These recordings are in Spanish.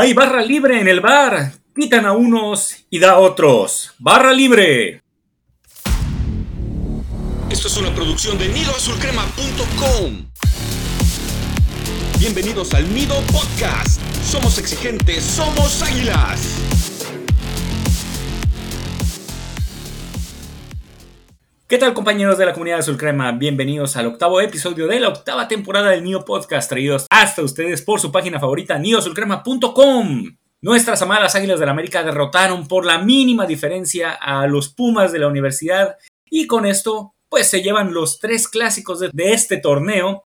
Hay barra libre en el bar. Quitan a unos y da a otros. Barra libre. Esto es una producción de nidoazulcrema.com. Bienvenidos al Nido Podcast. Somos exigentes, somos águilas. ¿Qué tal compañeros de la comunidad de Crema? Bienvenidos al octavo episodio de la octava temporada del Nio Podcast traídos hasta ustedes por su página favorita nioazulcrema.com. Nuestras amadas Águilas del América derrotaron por la mínima diferencia a los Pumas de la universidad y con esto pues se llevan los tres clásicos de, de este torneo,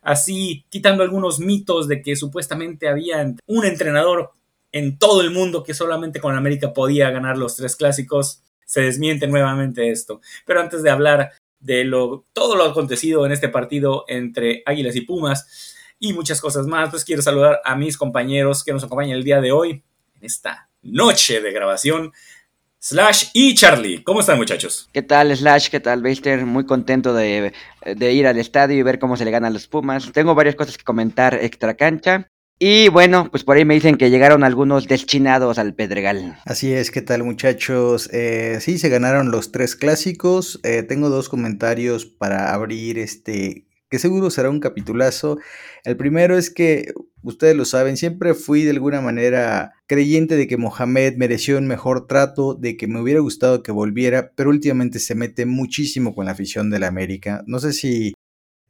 así quitando algunos mitos de que supuestamente había un entrenador en todo el mundo que solamente con América podía ganar los tres clásicos se desmiente nuevamente esto. Pero antes de hablar de lo, todo lo acontecido en este partido entre Águilas y Pumas y muchas cosas más, pues quiero saludar a mis compañeros que nos acompañan el día de hoy en esta noche de grabación. Slash y Charlie, ¿cómo están muchachos? ¿Qué tal Slash? ¿Qué tal Baster? Muy contento de, de ir al estadio y ver cómo se le ganan los Pumas. Tengo varias cosas que comentar extra cancha. Y bueno, pues por ahí me dicen que llegaron algunos deschinados al Pedregal. Así es, ¿qué tal muchachos? Eh, sí, se ganaron los tres clásicos. Eh, tengo dos comentarios para abrir este, que seguro será un capitulazo. El primero es que, ustedes lo saben, siempre fui de alguna manera creyente de que Mohamed mereció un mejor trato, de que me hubiera gustado que volviera, pero últimamente se mete muchísimo con la afición de la América. No sé si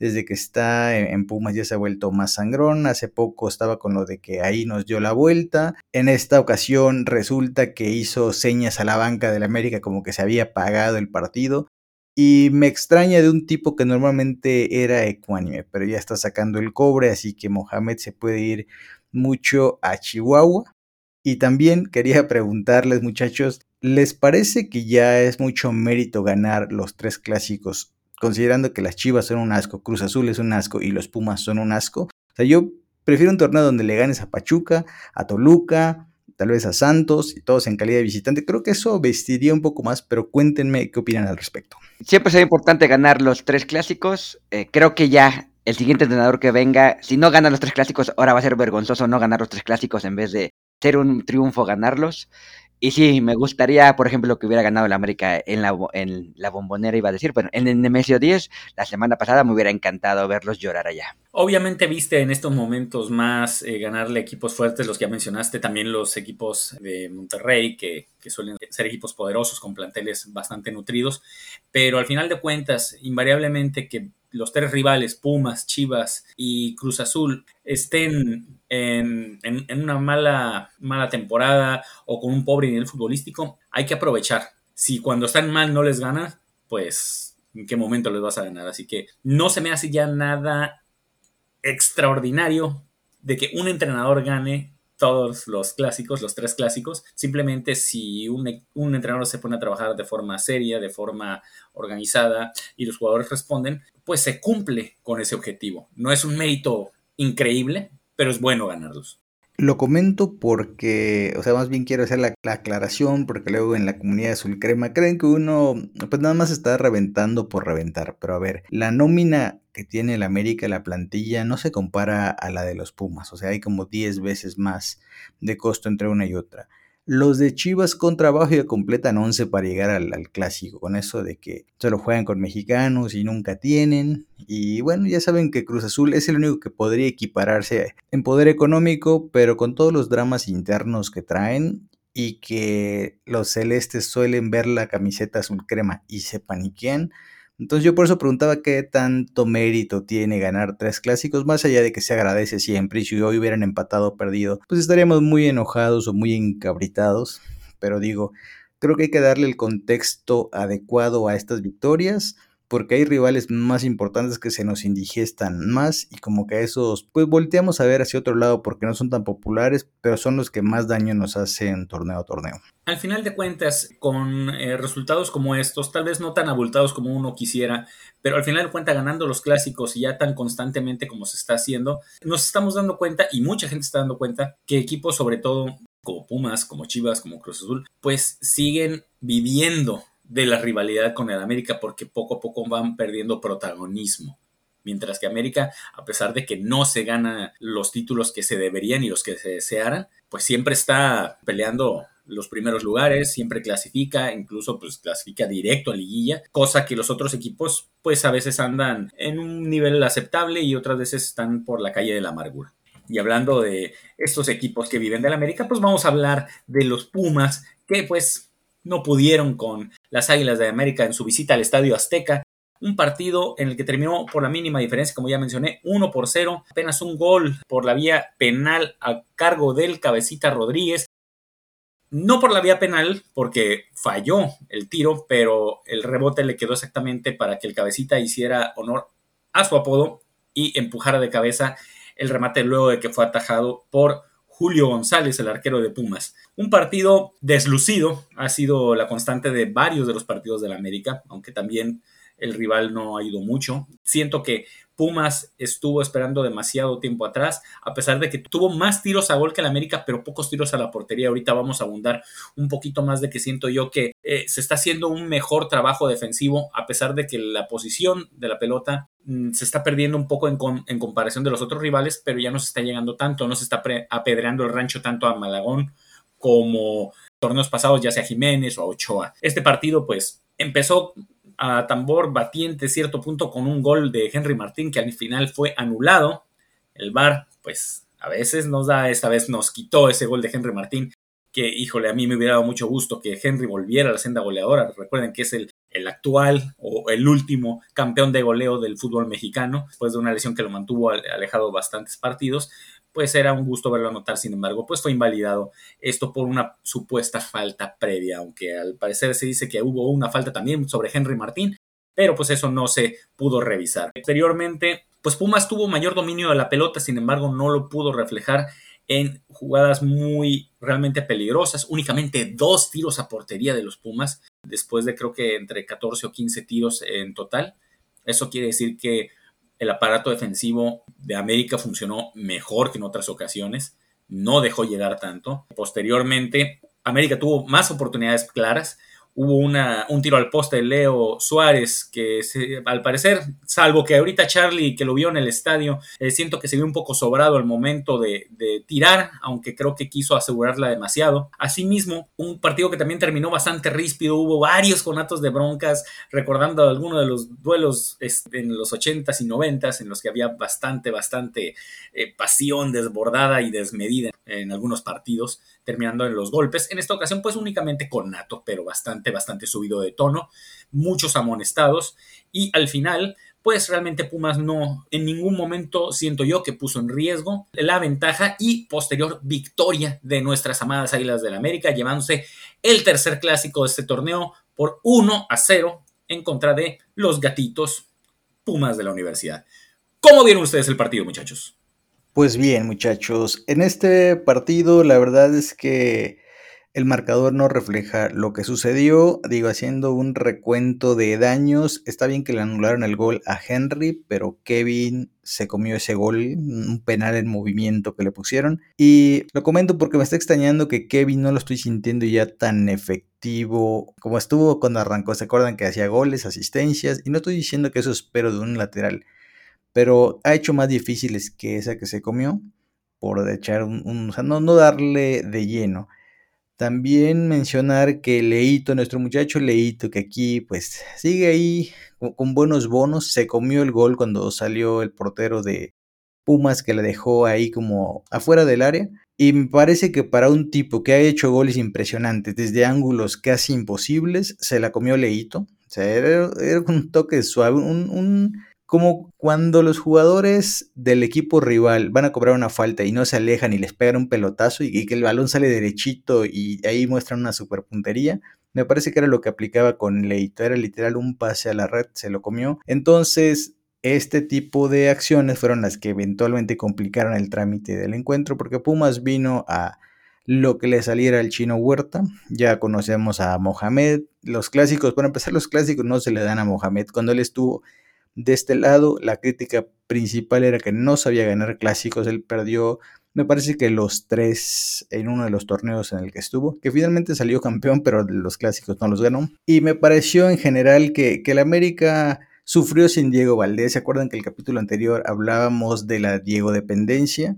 desde que está en Pumas ya se ha vuelto más sangrón. Hace poco estaba con lo de que ahí nos dio la vuelta. En esta ocasión resulta que hizo señas a la banca del América como que se había pagado el partido. Y me extraña de un tipo que normalmente era ecuánime, pero ya está sacando el cobre, así que Mohamed se puede ir mucho a Chihuahua. Y también quería preguntarles, muchachos, ¿les parece que ya es mucho mérito ganar los tres clásicos considerando que las Chivas son un asco, Cruz Azul es un asco y los Pumas son un asco. O sea, yo prefiero un torneo donde le ganes a Pachuca, a Toluca, tal vez a Santos y todos en calidad de visitante. Creo que eso vestiría un poco más, pero cuéntenme qué opinan al respecto. Siempre será importante ganar los tres clásicos. Eh, creo que ya el siguiente entrenador que venga, si no gana los tres clásicos, ahora va a ser vergonzoso no ganar los tres clásicos en vez de ser un triunfo ganarlos. Y sí, me gustaría, por ejemplo, que hubiera ganado el América en la, bombonera, iba a decir, pero en el Nemesio 10, la semana pasada me hubiera encantado verlos llorar allá. Obviamente viste en estos momentos más eh, ganarle equipos fuertes, los que ya mencionaste, también los equipos de Monterrey, que, que suelen ser equipos poderosos con planteles bastante nutridos, pero al final de cuentas, invariablemente que los tres rivales, Pumas, Chivas y Cruz Azul, estén en, una mala, mala temporada o con un pobre nivel futbolístico, hay que aprovechar. Si cuando están mal no les gana, pues en qué momento les vas a ganar. Así que no se me hace ya nada extraordinario de que un entrenador gane todos los clásicos, los tres clásicos. Simplemente si un, un, entrenador se pone a trabajar de forma seria, de forma organizada y los jugadores responden, pues se cumple con ese objetivo. No es un mérito increíble, pero es bueno ganarlos. Lo comento porque, o sea, más bien quiero hacer la, aclaración porque luego en la comunidad azul crema creen que uno, pues nada más está reventando por reventar. Pero a ver, la nómina que tiene el América, la plantilla, no se compara a la de los Pumas. O sea, hay como 10 veces más de costo entre una y otra. Los de Chivas con trabajo ya completan 11 para llegar al, clásico, con eso de que solo juegan con mexicanos y nunca tienen. Y bueno, ya saben que Cruz Azul es el único que podría equipararse en poder económico, pero con todos los dramas internos que traen y que los celestes suelen ver la camiseta azul crema y se paniquean entonces yo por eso preguntaba qué tanto mérito tiene ganar tres clásicos, más allá de que se agradece siempre y si hoy hubieran empatado o perdido, pues estaríamos muy enojados o muy encabritados. Pero digo, creo que hay que darle el contexto adecuado a estas victorias porque hay rivales más importantes que se nos indigestan más y como que esos pues volteamos a ver hacia otro lado porque no son tan populares, pero son los que más daño nos hacen torneo a torneo. Al final de cuentas, con eh, resultados como estos, tal vez no tan abultados como uno quisiera, pero al final de cuentas ganando los clásicos y ya tan constantemente como se está haciendo, nos estamos dando cuenta y mucha gente está dando cuenta que equipos sobre todo como Pumas, como Chivas, como Cruz Azul, pues siguen viviendo de la rivalidad con el América porque poco a poco van perdiendo protagonismo. Mientras que América, a pesar de que no se gana los títulos que se deberían y los que se desearan, pues siempre está peleando los primeros lugares, siempre clasifica, incluso pues clasifica directo a liguilla, cosa que los otros equipos pues a veces andan en un nivel aceptable y otras veces están por la calle de la amargura. Y hablando de estos equipos que viven del América, pues vamos a hablar de los Pumas que pues no pudieron con las Águilas de América en su visita al Estadio Azteca. Un partido en el que terminó por la mínima diferencia, como ya mencioné, 1 por 0, apenas un gol por la vía penal a cargo del cabecita Rodríguez, no por la vía penal, porque falló el tiro, pero el rebote le quedó exactamente para que el cabecita hiciera honor a su apodo y empujara de cabeza el remate luego de que fue atajado por Julio González, el arquero de Pumas. Un partido deslucido, ha sido la constante de varios de los partidos de la América, aunque también el rival no ha ido mucho. Siento que Pumas estuvo esperando demasiado tiempo atrás, a pesar de que tuvo más tiros a gol que el América, pero pocos tiros a la portería. Ahorita vamos a abundar un poquito más de que siento yo que eh, se está haciendo un mejor trabajo defensivo, a pesar de que la posición de la pelota mm, se está perdiendo un poco en, en, comparación de los otros rivales, pero ya no se está llegando tanto, no se está apedreando el rancho tanto a Malagón como torneos pasados, ya sea Jiménez o Ochoa. Este partido, pues, empezó a tambor batiente cierto punto con un gol de Henry Martín que al final fue anulado. El VAR, pues a veces nos da, esta vez nos quitó ese gol de Henry Martín, que híjole, a mí me hubiera dado mucho gusto que Henry volviera a la senda goleadora. Recuerden que es el, el actual o el último campeón de goleo del fútbol mexicano, después de una lesión que lo mantuvo alejado bastantes partidos pues era un gusto verlo anotar, sin embargo, pues fue invalidado esto por una supuesta falta previa, aunque al parecer se dice que hubo una falta también sobre Henry Martín, pero pues eso no se pudo revisar. Posteriormente, pues Pumas tuvo mayor dominio de la pelota, sin embargo, no lo pudo reflejar en jugadas muy realmente peligrosas, únicamente dos tiros a portería de los Pumas, después de creo que entre 14 o 15 tiros en total. Eso quiere decir que el aparato defensivo de América funcionó mejor que en otras ocasiones, no dejó llegar tanto. Posteriormente, América tuvo más oportunidades claras, hubo una, un tiro al poste de Leo Suárez que al parecer, salvo que ahorita Charlie que lo vio en el estadio, eh, siento que se vio un poco sobrado al momento de, tirar, aunque creo que quiso asegurarla demasiado. Asimismo, un partido que también terminó bastante ríspido, hubo varios conatos de broncas, recordando algunos de los duelos en los 80s y 90s en los que había bastante, bastante eh, pasión desbordada y desmedida en algunos partidos terminando en los golpes. En esta ocasión, pues únicamente con Nato, pero bastante, bastante subido de tono, muchos amonestados y al final, pues realmente Pumas no en ningún momento siento yo que puso en riesgo la ventaja y posterior victoria de nuestras amadas Águilas del América, llevándose el tercer clásico de este torneo por 1 a 0 en contra de los gatitos Pumas de la universidad. ¿Cómo vieron ustedes el partido, muchachos? Pues bien, muchachos, en este partido la verdad es que el marcador no refleja lo que sucedió, digo, haciendo un recuento de daños, está bien que le anularon el gol a Henry, pero Kevin se comió ese gol, un penal en movimiento que le pusieron, y lo comento porque me está extrañando que Kevin no lo estoy sintiendo ya tan efectivo como estuvo cuando arrancó, se acuerdan que hacía goles, asistencias, y no estoy diciendo que eso espero de un lateral pero ha hecho más difíciles que esa que se comió, por echar un, o sea, no, no darle de lleno. También mencionar que Leito, nuestro muchacho Leito, que aquí pues sigue ahí con, buenos bonos, se comió el gol cuando salió el portero de Pumas que le dejó ahí como afuera del área. Y me parece que para un tipo que ha hecho goles impresionantes desde ángulos casi imposibles, se la comió Leito. O sea, era, un toque suave, un como cuando los jugadores del equipo rival van a cobrar una falta y no se alejan y les pegan un pelotazo y, que el balón sale derechito y ahí muestran una super puntería. Me parece que era lo que aplicaba con Leito, era literal un pase a la red, se lo comió. Entonces, este tipo de acciones fueron las que eventualmente complicaron el trámite del encuentro porque Pumas vino a lo que le saliera al chino Huerta. Ya conocemos a Mohamed. Los clásicos, para empezar, los clásicos no se le dan a Mohamed. Cuando él estuvo de este lado, la crítica principal era que no sabía ganar clásicos, él perdió, me parece que los tres en uno de los torneos en el que estuvo, que finalmente salió campeón, pero los clásicos no los ganó. Y me pareció en general que, que el América sufrió sin Diego Valdés. ¿Se acuerdan que el capítulo anterior hablábamos de la Diego dependencia?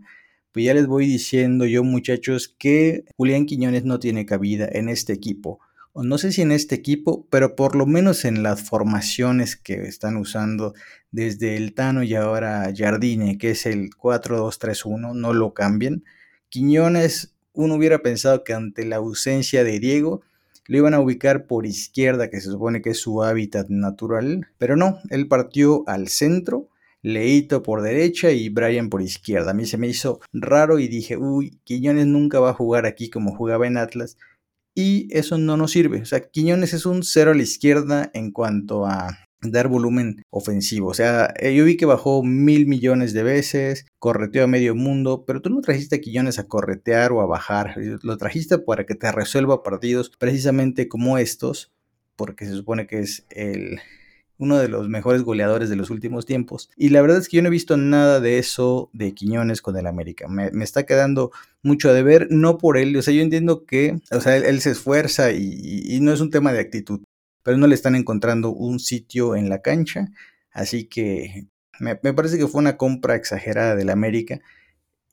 Pues ya les voy diciendo yo, muchachos, que Julián Quiñones no tiene cabida en este equipo. No sé si en este equipo, pero por lo menos en las formaciones que están usando desde el Tano y ahora Jardine, que es el 4-2-3-1, no lo cambien. Quiñones, uno hubiera pensado que ante la ausencia de Diego, lo iban a ubicar por izquierda, que se supone que es su hábitat natural, pero no, él partió al centro, Leito por derecha y Brian por izquierda. A mí se me hizo raro y dije, uy, Quiñones nunca va a jugar aquí como jugaba en Atlas. Y eso no nos sirve. O sea, Quiñones es un cero a la izquierda en cuanto a dar volumen ofensivo. O sea, eh, yo vi que bajó mil millones de veces, correteó a medio mundo, pero tú no trajiste a Quillones a corretear o a bajar, lo trajiste para que te resuelva partidos precisamente como estos, porque se supone que es el uno de los mejores goleadores de los últimos tiempos. Y la verdad es que yo no he visto nada de eso de Quiñones con el América. Me, está quedando mucho a deber, no por él. O sea, yo entiendo que, o sea, él, se esfuerza y, no es un tema de actitud pero no le están encontrando un sitio en la cancha. Así que me, parece que fue una compra exagerada del América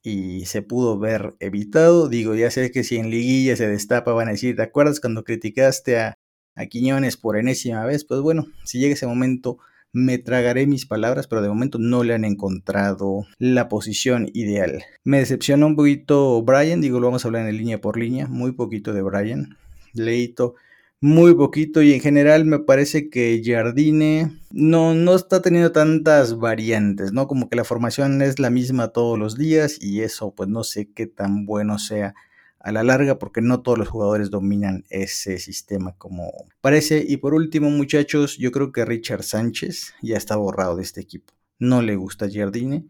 y se pudo ver evitado. Digo, ya sé que si en liguilla se destapa van a decir, ¿te acuerdas cuando criticaste a, a Quiñones por enésima vez? Pues bueno, si llega ese momento me tragaré mis palabras, pero de momento no le han encontrado la posición ideal. Me decepcionó un poquito Brian, digo, lo vamos a hablar en línea por línea, muy poquito de Brian. Leito muy poquito y en general me parece que Jardine no, no está teniendo tantas variantes, ¿no? Como que la formación es la misma todos los días y eso pues no sé qué tan bueno sea a la larga porque no todos los jugadores dominan ese sistema como parece. Y por último muchachos, yo creo que Richard Sánchez ya está borrado de este equipo. No le gusta Jardine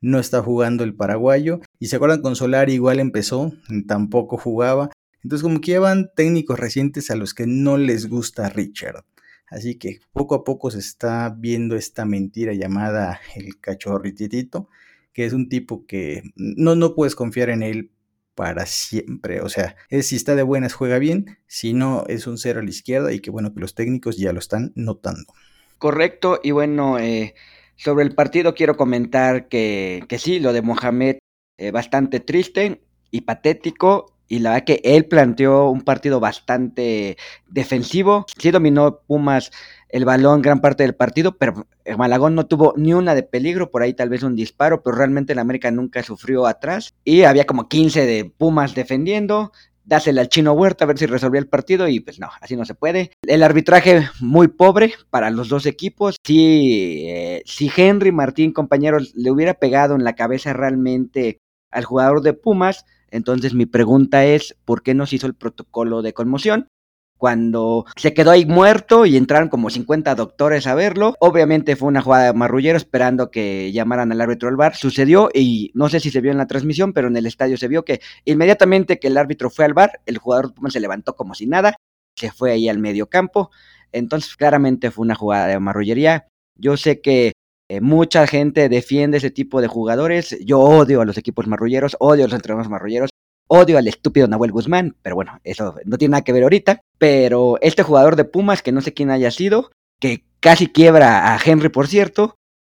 no está jugando el paraguayo. Y se acuerdan con Solari igual empezó, tampoco jugaba. Entonces como que llevan técnicos recientes a los que no les gusta Richard. Así que poco a poco se está viendo esta mentira llamada el cachorrititito, que es un tipo que no, no puedes confiar en él para siempre. O sea, es, si está de buenas juega bien, si no es un cero a la izquierda y que bueno que los técnicos ya lo están notando. Correcto, y bueno, eh, sobre el partido quiero comentar que, que sí, lo de Mohamed, eh, bastante triste y patético y la verdad que él planteó un partido bastante defensivo. Sí dominó Pumas el balón gran parte del partido, pero Malagón no tuvo ni una de peligro, por ahí tal vez un disparo, pero realmente el América nunca sufrió atrás. Y había como 15 de Pumas defendiendo, dásela al chino Huerta a ver si resolvía el partido y pues no, así no se puede. El arbitraje muy pobre para los dos equipos. Si, eh, si Henry Martín, compañeros, le hubiera pegado en la cabeza realmente al jugador de Pumas, entonces mi pregunta es, ¿por qué no se hizo el protocolo de conmoción? Cuando se quedó ahí muerto y entraron como 50 doctores a verlo, obviamente fue una jugada de marrullero esperando que llamaran al árbitro al bar. Sucedió y no sé si se vio en la transmisión, pero en el estadio se vio que inmediatamente que el árbitro fue al bar, el jugador se levantó como si nada, se fue ahí al medio campo. Entonces claramente fue una jugada de marrullería. Yo sé que eh, mucha gente defiende ese tipo de jugadores. Yo odio a los equipos marrulleros, odio a los entrenadores marrulleros, odio al estúpido Nahuel Guzmán, pero bueno, eso no tiene nada que ver ahorita. Pero este jugador de Pumas, que no sé quién haya sido, que casi quiebra a Henry, por cierto,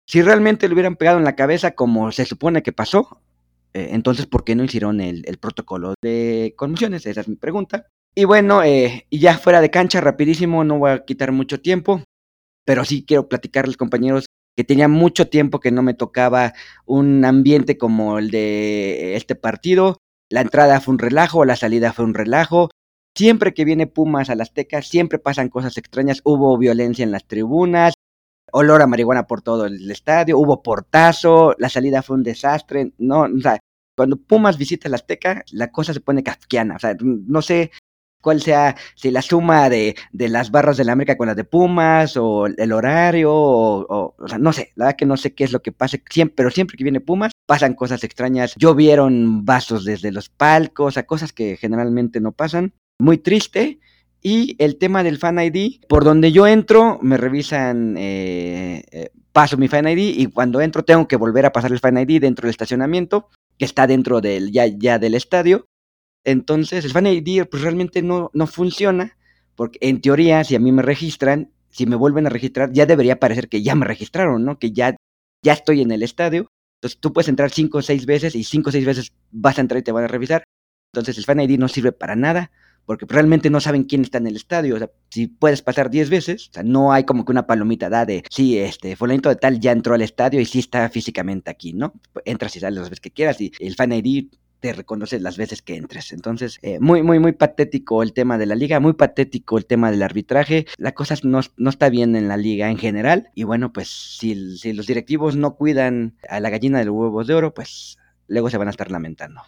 si realmente le hubieran pegado en la cabeza como se supone que pasó, eh, entonces ¿por qué no hicieron el, protocolo de conmociones? Esa es mi pregunta. Y bueno, eh, y ya fuera de cancha, rapidísimo, no voy a quitar mucho tiempo, pero sí quiero platicarles, compañeros, que tenía mucho tiempo que no me tocaba un ambiente como el de este partido. La entrada fue un relajo, la salida fue un relajo. Siempre que viene Pumas a las Azteca, siempre pasan cosas extrañas. Hubo violencia en las tribunas, olor a marihuana por todo el estadio, hubo portazo, la salida fue un desastre. No, o sea, cuando Pumas visita la Azteca, la cosa se pone kafkiana. O sea, no sé cuál sea, si la suma de, de, las barras de la América con las de Pumas, o el horario, o, sea, no sé, la verdad que no sé qué es lo que pase, siempre, pero siempre que viene Pumas, pasan cosas extrañas. Llovieron vasos desde los palcos, o sea, cosas que generalmente no pasan. Muy triste. Y el tema del Fan ID, por donde yo entro, me revisan, eh, eh, paso mi Fan ID y cuando entro tengo que volver a pasar el Fan ID dentro del estacionamiento, que está dentro del, ya, ya del estadio. Entonces, el Fan ID pues realmente no, no funciona, porque en teoría, si a mí me registran, si me vuelven a registrar, ya debería parecer que ya me registraron, ¿no? Que ya, ya estoy en el estadio. Entonces tú puedes entrar cinco o seis veces y cinco o seis veces vas a entrar y te van a revisar. Entonces el Fan ID no sirve para nada porque realmente no saben quién está en el estadio. O sea, si puedes pasar 10 veces, o sea, no hay como que una palomita da de, sí, este, fulanito de tal ya entró al estadio y sí está físicamente aquí, ¿no? Entras y sales las veces que quieras y el Fan ID te reconoce las veces que entres. Entonces, eh, muy, muy, muy patético el tema de la liga, muy patético el tema del arbitraje. La cosa no, no está bien en la liga en general. Y bueno, pues si, si los directivos no cuidan a la gallina del huevo de oro, pues luego se van a estar lamentando.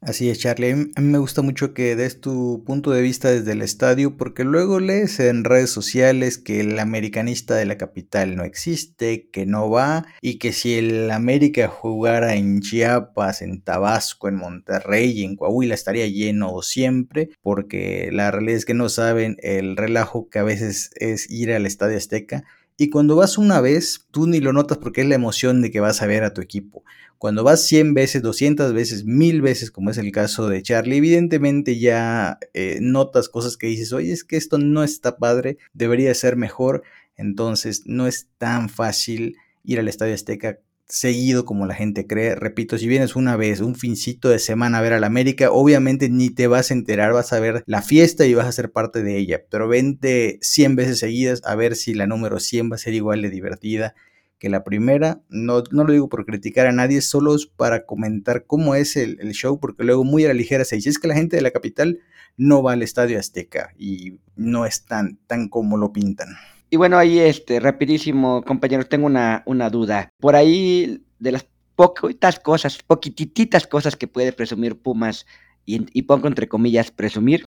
Así es, Charlie. A mí, me gusta mucho que des tu punto de vista desde el estadio, porque luego lees en redes sociales que el americanista de la capital no existe, que no va, y que si el América jugara en Chiapas, en Tabasco, en Monterrey en Coahuila estaría lleno siempre, porque la realidad es que no saben el relajo que a veces es ir al Estadio Azteca. Y cuando vas una vez, tú ni lo notas porque es la emoción de que vas a ver a tu equipo. Cuando vas 100 veces, 200 veces, 1000 veces, como es el caso de Charlie, evidentemente ya eh, notas cosas que dices, oye, es que esto no está padre, debería ser mejor. Entonces no es tan fácil ir al Estadio Azteca seguido como la gente cree. Repito, si vienes una vez, un fincito de semana a ver al América, obviamente ni te vas a enterar, vas a ver la fiesta y vas a ser parte de ella. Pero vente 100 veces seguidas a ver si la número 100 va a ser igual de divertida que la primera. No, no lo digo por criticar a nadie, solo es para comentar cómo es el, show, porque luego muy a la ligera se dice, es que la gente de la capital no va al Estadio Azteca y no es tan, tan como lo pintan. Y bueno, ahí este, rapidísimo, compañeros, tengo una, una duda. Por ahí, de las poquitas cosas, poquititas cosas que puede presumir Pumas, y, y pongo entre comillas presumir,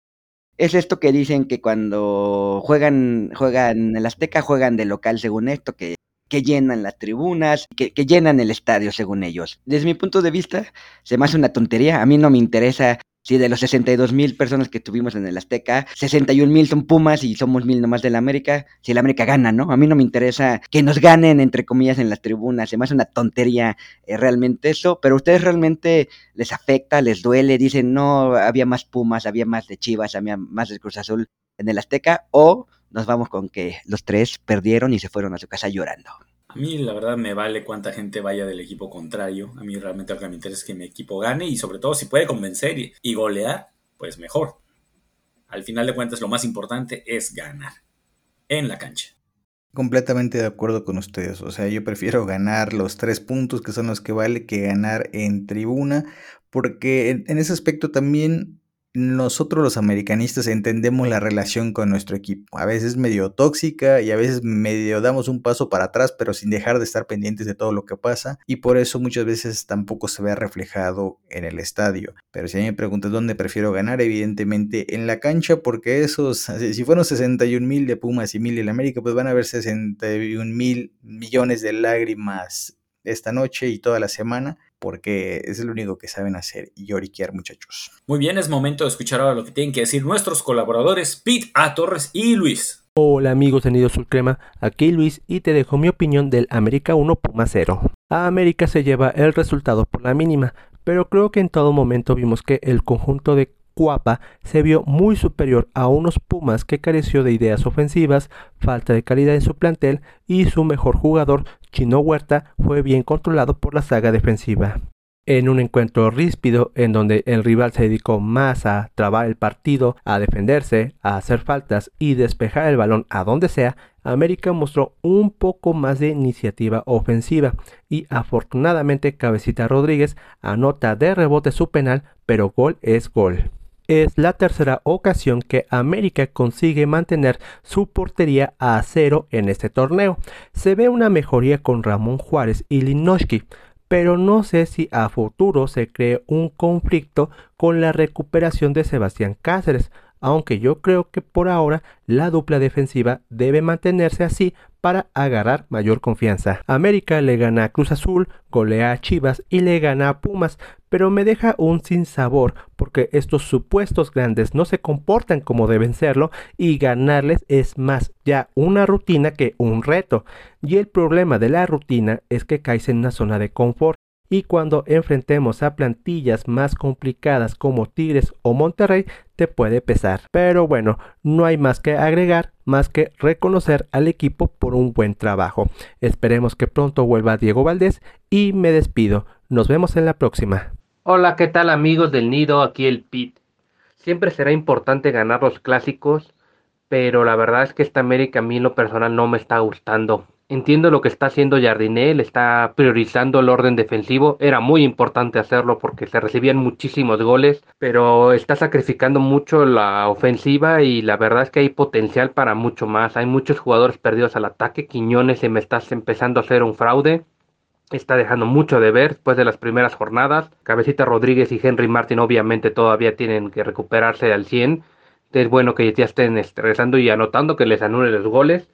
es esto que dicen que cuando juegan, juegan el Azteca, juegan de local según esto, que que llenan las tribunas, que, llenan el estadio según ellos. Desde mi punto de vista, se me hace una tontería. A mí no me interesa si de los 62 mil personas que tuvimos en el Azteca, 61 mil son Pumas y somos mil nomás del América, si el América gana, ¿no? A mí no me interesa que nos ganen, entre comillas, en las tribunas, se me hace una tontería eh, realmente eso, pero a ustedes realmente les afecta, les duele, dicen, no, había más Pumas, había más de Chivas, había más de Cruz Azul en el Azteca, o nos vamos con que los tres perdieron y se fueron a su casa llorando. A mí la verdad me vale cuánta gente vaya del equipo contrario. A mí realmente lo que me interesa es que mi equipo gane y sobre todo si puede convencer y, golear, pues mejor. Al final de cuentas lo más importante es ganar en la cancha. Completamente de acuerdo con ustedes. O sea, yo prefiero ganar los tres puntos que son los que vale que ganar en tribuna. Porque en ese aspecto también nosotros los americanistas entendemos la relación con nuestro equipo. A veces medio tóxica y a veces medio damos un paso para atrás, pero sin dejar de estar pendientes de todo lo que pasa. Y por eso muchas veces tampoco se ve reflejado en el estadio. Pero si a mí me preguntas dónde prefiero ganar, evidentemente en la cancha, porque esos, si fueron 61 mil de Pumas y mil en América, pues van a haber 61 mil millones de lágrimas esta noche y toda la semana porque es lo único que saben hacer y lloriquear, muchachos. Muy bien, es momento de escuchar ahora lo que tienen que decir nuestros colaboradores Pete A. Torres y Luis. Hola amigos de Nido Crema, aquí Luis y te dejo mi opinión del América 1 Puma 0. A América se lleva el resultado por la mínima, pero creo que en todo momento vimos que el conjunto de Cuapa se vio muy superior a unos Pumas que careció de ideas ofensivas, falta de calidad en su plantel y su mejor jugador, Chino Huerta, fue bien controlado por la saga defensiva. En un encuentro ríspido en donde el rival se dedicó más a trabar el partido, a defenderse, a hacer faltas y despejar el balón a donde sea, América mostró un poco más de iniciativa ofensiva y afortunadamente Cabecita Rodríguez anota de rebote su penal, pero gol es gol es la tercera ocasión que América consigue mantener su portería a cero en este torneo. Se ve una mejoría con Ramón Juárez y Linoski, pero no sé si a futuro se cree un conflicto con la recuperación de Sebastián Cáceres, aunque yo creo que por ahora la dupla defensiva debe mantenerse así para agarrar mayor confianza. América le gana a Cruz Azul, golea a Chivas y le gana a Pumas, pero me deja un sinsabor porque estos supuestos grandes no se comportan como deben serlo y ganarles es más ya una rutina que un reto. Y el problema de la rutina es que caes en una zona de confort y cuando enfrentemos a plantillas más complicadas como Tigres o Monterrey te puede pesar. Pero bueno, no hay más que agregar, más que reconocer al equipo por un buen trabajo. Esperemos que pronto vuelva Diego Valdés y me despido. Nos vemos en la próxima. Hola, ¿qué tal amigos del Nido? Aquí el Pit. Siempre será importante ganar los clásicos, pero la verdad es que esta América a mí en lo personal no me está gustando. Entiendo lo que está haciendo Jardinel, está priorizando el orden defensivo. Era muy importante hacerlo porque se recibían muchísimos goles, pero está sacrificando mucho la ofensiva y la verdad es que hay potencial para mucho más. Hay muchos jugadores perdidos al ataque. Quiñones se me está empezando a hacer un fraude. Está dejando mucho de ver después de las primeras jornadas. Cabecita Rodríguez y Henry Martin obviamente todavía tienen que recuperarse al 100. Es bueno que ya estén estresando y anotando que les anulen los goles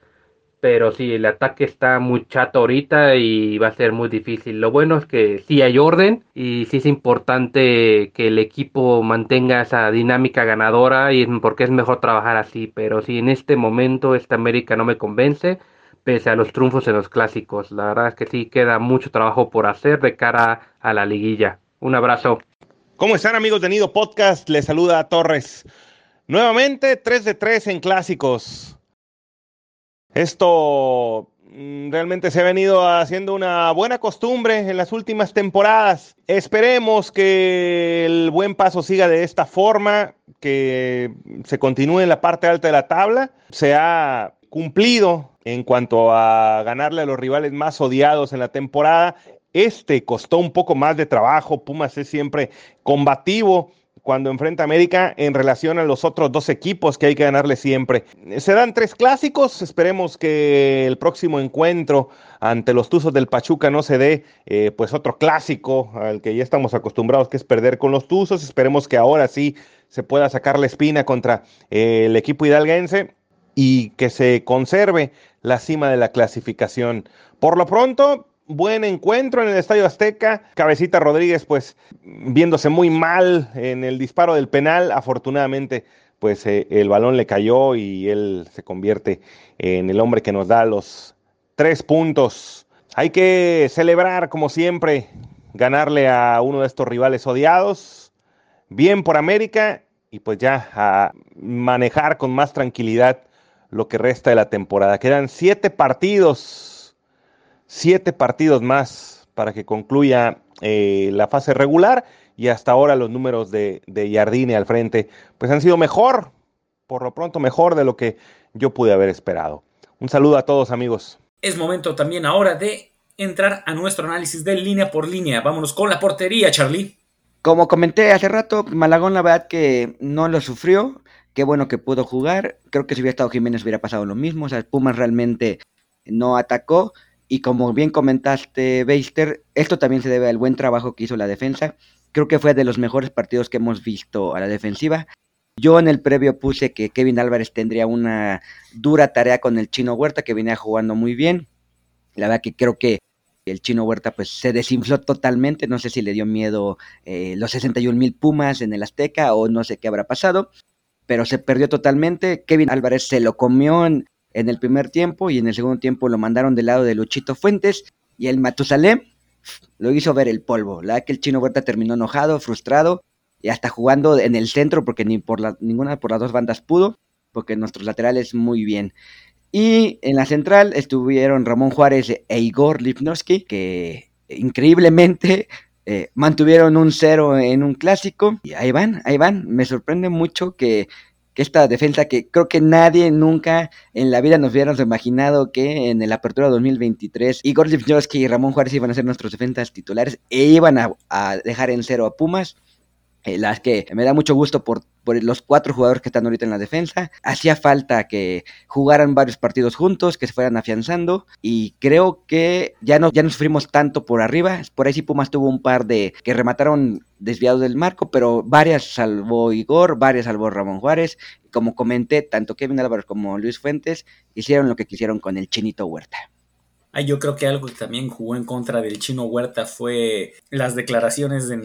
pero sí, el ataque está muy chato ahorita y va a ser muy difícil. Lo bueno es que sí hay orden y sí es importante que el equipo mantenga esa dinámica ganadora y porque es mejor trabajar así. Pero sí, en este momento esta América no me convence, pese a los triunfos en los clásicos. La verdad es que sí queda mucho trabajo por hacer de cara a la liguilla. Un abrazo. ¿Cómo están amigos de Nido Podcast? Les saluda a Torres. Nuevamente 3 de 3 en clásicos. Esto mm, realmente se ha venido haciendo una buena costumbre en las últimas temporadas. Esperemos que el buen paso siga de esta forma, que se continúe en la parte alta de la tabla. Se ha cumplido en cuanto a ganarle a los rivales más odiados en la temporada. Este costó un poco más de trabajo. Pumas es siempre combativo cuando enfrenta a América en relación a los otros dos equipos que hay que ganarle siempre. Se dan tres clásicos, esperemos que el próximo encuentro ante los Tuzos del Pachuca no se dé eh, pues otro clásico al que ya estamos acostumbrados que es perder con los Tuzos, esperemos que ahora sí se pueda sacar la espina contra eh, el equipo hidalguense y que se conserve la cima de la clasificación. Por lo pronto, buen encuentro en el Estadio Azteca. Cabecita Rodríguez, pues viéndose muy mal en el disparo del penal. Afortunadamente, pues eh, el balón le cayó y él se convierte en el hombre que nos da los tres puntos. Hay que celebrar, como siempre, ganarle a uno de estos rivales odiados. Bien por América y pues ya a manejar con más tranquilidad lo que resta de la temporada. Quedan siete partidos siete partidos más para que concluya eh, la fase regular y hasta ahora los números de, de Jardine al frente pues han sido mejor, por lo pronto mejor de lo que yo pude haber esperado. Un saludo a todos amigos. Es momento también ahora de entrar a nuestro análisis de línea por línea. Vámonos con la portería, Charlie. Como comenté hace rato, Malagón la verdad que no lo sufrió. Qué bueno que pudo jugar. Creo que si hubiera estado Jiménez hubiera pasado lo mismo. O sea, Pumas realmente no atacó. Y como bien comentaste, Beister, esto también se debe al buen trabajo que hizo la defensa. Creo que fue de los mejores partidos que hemos visto a la defensiva. Yo en el previo puse que Kevin Álvarez tendría una dura tarea con el Chino Huerta, que venía jugando muy bien. La verdad que creo que el Chino Huerta pues se desinfló totalmente. No sé si le dio miedo eh, los 61 mil Pumas en el Azteca o no sé qué habrá pasado. Pero se perdió totalmente. Kevin Álvarez se lo comió en, en el primer tiempo y en el segundo tiempo lo mandaron del lado de Luchito Fuentes y el Matusalem lo hizo ver el polvo. La que el chino Huerta terminó enojado, frustrado y hasta jugando en el centro porque ni por ninguna por las dos bandas pudo, porque nuestros laterales muy bien. Y en la central estuvieron Ramón Juárez e Igor Lipnowski, que increíblemente eh, mantuvieron un cero en un clásico. Y ahí van, ahí van. Me sorprende mucho que esta defensa que creo que nadie nunca en la vida nos hubiéramos imaginado que en el Apertura 2023 Igor Lipnowski y Ramón Juárez iban a ser nuestros defensas titulares e iban a, a dejar en cero a Pumas. Eh, las que me da mucho gusto por, por, los cuatro jugadores que están ahorita en la defensa. Hacía falta que jugaran varios partidos juntos, que se fueran afianzando y creo que ya no, ya no sufrimos tanto por arriba. Por ahí sí Pumas tuvo un par de que remataron desviados del marco, pero varias salvó Igor, varias salvó Ramón Juárez. Como comenté, tanto Kevin Álvarez como Luis Fuentes hicieron lo que quisieron con el Chinito Huerta yo creo que algo que también jugó en contra del chino Huerta fue las declaraciones en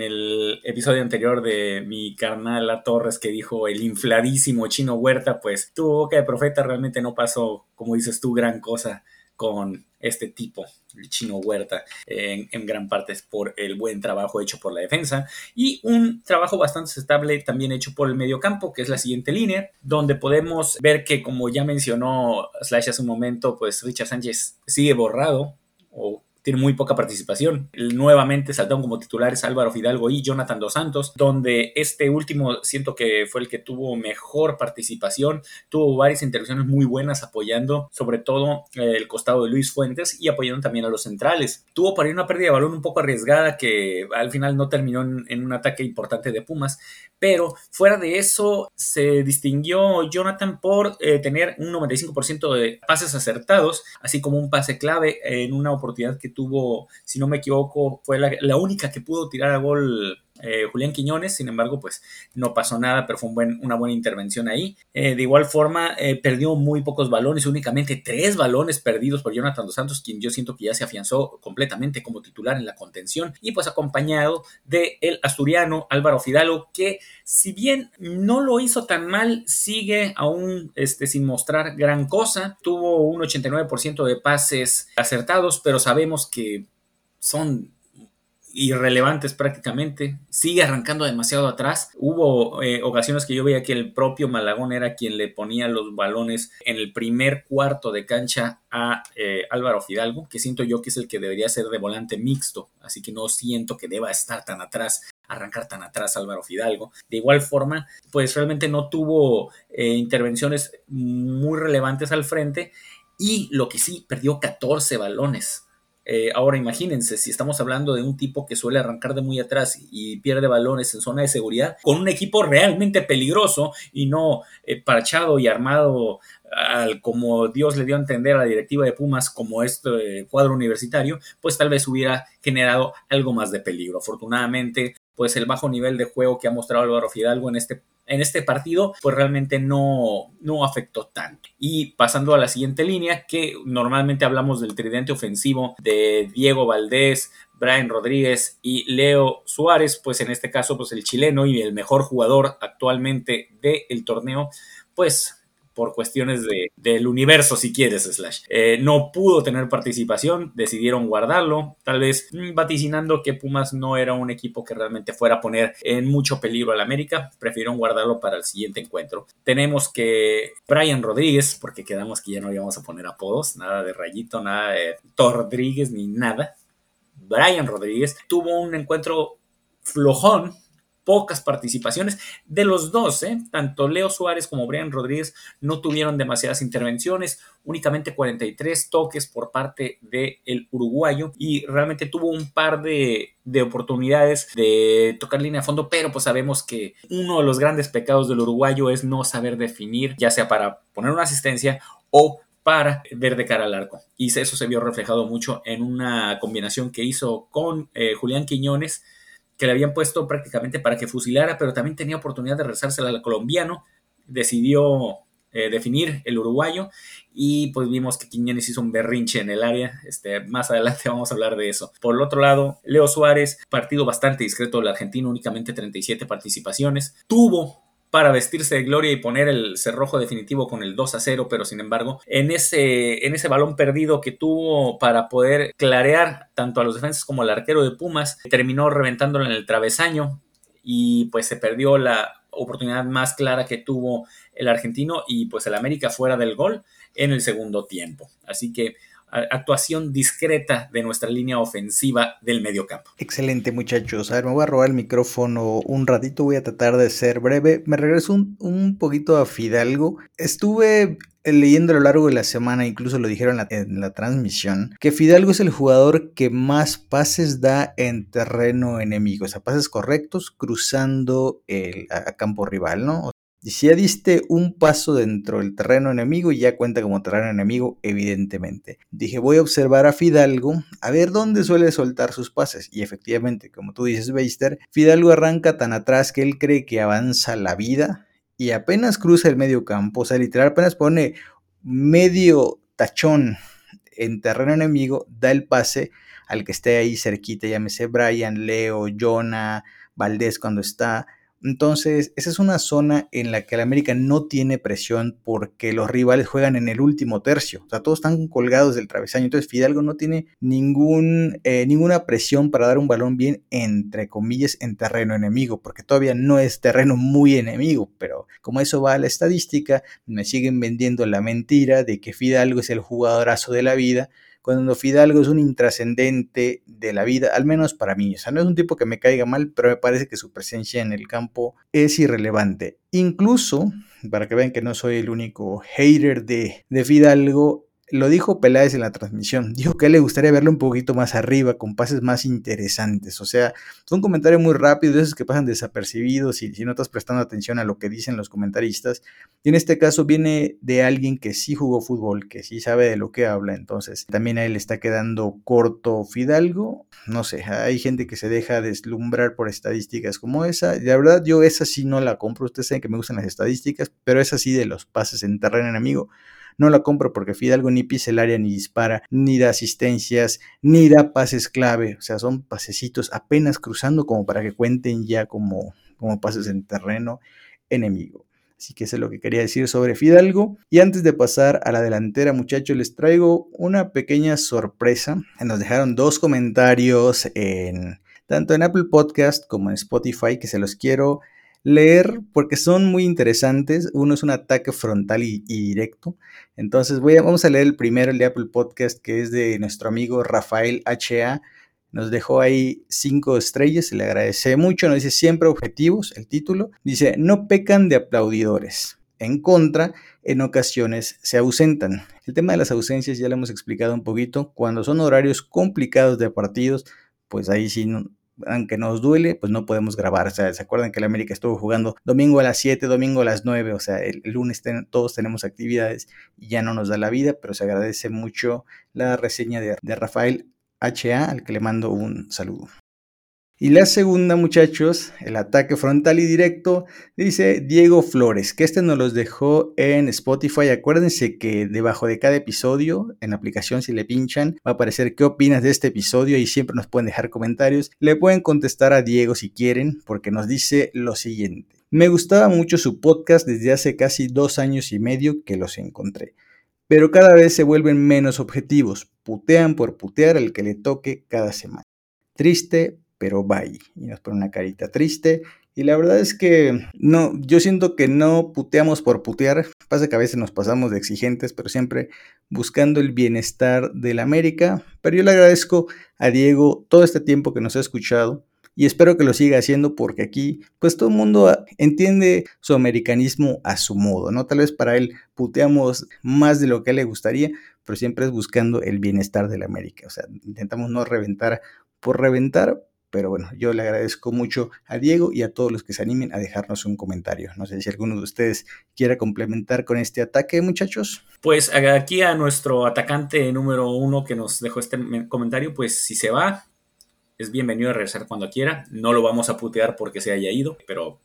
el, episodio anterior de mi carnal La Torres que dijo el infladísimo chino Huerta, pues tu boca de profeta realmente no pasó, como dices tú, gran cosa. Con este tipo, el chino Huerta, en, gran parte es por el buen trabajo hecho por la defensa y un trabajo bastante estable también hecho por el mediocampo, que es la siguiente línea, donde podemos ver que, como ya mencionó Slash hace un momento, pues Richard Sánchez sigue borrado o tiene muy poca participación. Nuevamente saltaron como titulares Álvaro Fidalgo y Jonathan Dos Santos, donde este último siento que fue el que tuvo mejor participación, tuvo varias intervenciones muy buenas apoyando sobre todo eh, el costado de Luis Fuentes y apoyando también a los centrales. Tuvo para ir una pérdida de balón un poco arriesgada que al final no terminó en, un ataque importante de Pumas, pero fuera de eso se distinguió Jonathan por eh, tener un 95% de pases acertados, así como un pase clave en una oportunidad que tuvo, si no me equivoco, fue la, única que pudo tirar a gol eh, Julián Quiñones, sin embargo, pues no pasó nada, pero fue una buena intervención ahí. Eh, de igual forma, eh, perdió muy pocos balones, únicamente tres balones perdidos por Jonathan Dos Santos, quien yo siento que ya se afianzó completamente como titular en la contención, y pues acompañado de el asturiano Álvaro Fidalgo, que si bien no lo hizo tan mal, sigue aún este, sin mostrar gran cosa. Tuvo un 89% de pases acertados, pero sabemos que son irrelevantes prácticamente, sigue arrancando demasiado atrás. Hubo eh, ocasiones que yo veía que el propio Malagón era quien le ponía los balones en el primer cuarto de cancha a eh, Álvaro Fidalgo, que siento yo que es el que debería ser de volante mixto, así que no siento que deba estar tan atrás arrancar tan atrás Álvaro Fidalgo. De igual forma, pues realmente no tuvo eh, intervenciones muy relevantes al frente y lo que sí, perdió 14 balones. Eh, ahora imagínense, si estamos hablando de un tipo que suele arrancar de muy atrás y pierde balones en zona de seguridad, con un equipo realmente peligroso y no eh, parchado y armado al, como Dios le dio a entender a la directiva de Pumas como este cuadro universitario, pues tal vez hubiera generado algo más de peligro. Afortunadamente, pues el bajo nivel de juego que ha mostrado Álvaro Fidalgo en este en este partido, pues realmente no, no afectó tanto. Y pasando a la siguiente línea, que normalmente hablamos del tridente ofensivo de Diego Valdés, Brian Rodríguez y Leo Suárez, pues en este caso, pues el chileno y el mejor jugador actualmente del torneo, pues por cuestiones de, del universo, si quieres, Slash. Eh, no pudo tener participación, decidieron guardarlo, tal vez mm, vaticinando que Pumas no era un equipo que realmente fuera a poner en mucho peligro al América, prefirieron guardarlo para el siguiente encuentro. Tenemos que Brian Rodríguez, porque quedamos que ya no íbamos a poner apodos, nada de Rayito, nada de Rodríguez ni nada. Brian Rodríguez tuvo un encuentro flojón, pocas participaciones de los dos, tanto Leo Suárez como Brian Rodríguez no tuvieron demasiadas intervenciones, únicamente 43 toques por parte del uruguayo y realmente tuvo un par de, de oportunidades de tocar línea a fondo, pero pues sabemos que uno de los grandes pecados del uruguayo es no saber definir, ya sea para poner una asistencia o para ver de cara al arco. Y eso se vio reflejado mucho en una combinación que hizo con eh, Julián Quiñones, que le habían puesto prácticamente para que fusilara, pero también tenía oportunidad de rezársela al colombiano. Decidió eh, definir el uruguayo y pues vimos que Quiñones hizo un berrinche en el área. Este, más adelante vamos a hablar de eso. Por el otro lado, Leo Suárez, partido bastante discreto del argentino, únicamente 37 participaciones. Tuvo para vestirse de gloria y poner el cerrojo definitivo con el 2 a 0, pero sin embargo, en ese, en ese balón perdido que tuvo para poder clarear tanto a los defensas como al arquero de Pumas, terminó reventándolo en el travesaño y pues se perdió la oportunidad más clara que tuvo el argentino y pues el América fuera del gol en el segundo tiempo. Así que actuación discreta de nuestra línea ofensiva del medio campo. Excelente muchachos. A ver, me voy a robar el micrófono un ratito, voy a tratar de ser breve. Me regreso un, un poquito a Fidalgo. Estuve leyendo a lo largo de la semana, incluso lo dijeron en la, transmisión, que Fidalgo es el jugador que más pases da en terreno enemigo, o sea, pases correctos cruzando el a campo rival, ¿no? Y si ya diste un paso dentro del terreno enemigo, ya cuenta como terreno enemigo, evidentemente. Dije, voy a observar a Fidalgo, a ver dónde suele soltar sus pases. Y efectivamente, como tú dices, Beister, Fidalgo arranca tan atrás que él cree que avanza la vida y apenas cruza el medio campo, o sea, literal, apenas pone medio tachón en terreno enemigo, da el pase al que esté ahí cerquita, llámese Brian, Leo, Jonah, Valdés cuando está, Entonces, esa es una zona en la que el América no tiene presión porque los rivales juegan en el último tercio. O sea, todos están colgados del travesaño. Entonces, Fidalgo no tiene ningún, eh, ninguna presión para dar un balón bien, entre comillas, en terreno enemigo, porque todavía no es terreno muy enemigo. Pero como eso va a la estadística, me siguen vendiendo la mentira de que Fidalgo es el jugadorazo de la vida cuando Fidalgo es un intrascendente de la vida, al menos para mí. O sea, no es un tipo que me caiga mal, pero me parece que su presencia en el campo es irrelevante. Incluso, para que vean que no soy el único hater de, de Fidalgo, lo dijo Peláez en la transmisión. Dijo que le gustaría verlo un poquito más arriba, con pases más interesantes. O sea, fue un comentario muy rápido, de esos que pasan desapercibidos y si no estás prestando atención a lo que dicen los comentaristas. Y en este caso viene de alguien que sí jugó fútbol, que sí sabe de lo que habla. Entonces, también a él le está quedando corto Fidalgo. No sé, hay gente que se deja deslumbrar por estadísticas como esa. La verdad, yo esa sí no la compro. Ustedes saben que me gustan las estadísticas, pero esa sí de los pases en terreno enemigo no la compro porque Fidalgo ni pisa el área, ni dispara, ni da asistencias, ni da pases clave. O sea, son pasecitos apenas cruzando como para que cuenten ya como, como pases en terreno enemigo. Así que eso es lo que quería decir sobre Fidalgo. Y antes de pasar a la delantera, muchachos, les traigo una pequeña sorpresa. Nos dejaron dos comentarios en tanto en Apple Podcast como en Spotify que se los quiero leer porque son muy interesantes. Uno es un ataque frontal y, directo. Entonces voy a, vamos a leer el primero, el de Apple Podcast, que es de nuestro amigo Rafael HA. Nos dejó ahí cinco estrellas, se le agradece mucho. Nos dice siempre objetivos, el título. Dice, no pecan de aplaudidores. En contra, en ocasiones se ausentan. El tema de las ausencias ya lo hemos explicado un poquito. Cuando son horarios complicados de partidos, pues ahí sí aunque nos duele, pues no podemos grabar. O sea, ¿se acuerdan que el América estuvo jugando domingo a las 7, domingo a las 9? O sea, el, lunes todos tenemos actividades y ya no nos da la vida, pero se agradece mucho la reseña de, de Rafael HA, al que le mando un saludo. Y la segunda, muchachos, el ataque frontal y directo, dice Diego Flores, que este nos los dejó en Spotify. Acuérdense que debajo de cada episodio, en la aplicación, si le pinchan, va a aparecer qué opinas de este episodio y siempre nos pueden dejar comentarios. Le pueden contestar a Diego si quieren, porque nos dice lo siguiente. Me gustaba mucho su podcast desde hace casi dos años y medio que los encontré. Pero cada vez se vuelven menos objetivos, putean por putear al que le toque cada semana. Triste, pero bye. Y nos pone una carita triste. Y la verdad es que no, yo siento que no puteamos por putear. Pasa que a veces nos pasamos de exigentes, pero siempre buscando el bienestar de la América. Pero yo le agradezco a Diego todo este tiempo que nos ha escuchado. Y espero que lo siga haciendo porque aquí, pues todo el mundo entiende su americanismo a su modo, ¿no? Tal vez para él puteamos más de lo que a él le gustaría, pero siempre es buscando el bienestar de la América. O sea, intentamos no reventar por reventar, pero bueno, yo le agradezco mucho a Diego y a todos los que se animen a dejarnos un comentario. No sé si alguno de ustedes quiera complementar con este ataque, muchachos. Pues aquí a nuestro atacante número uno que nos dejó este comentario, pues si se va, es bienvenido a regresar cuando quiera. No lo vamos a putear porque se haya ido, pero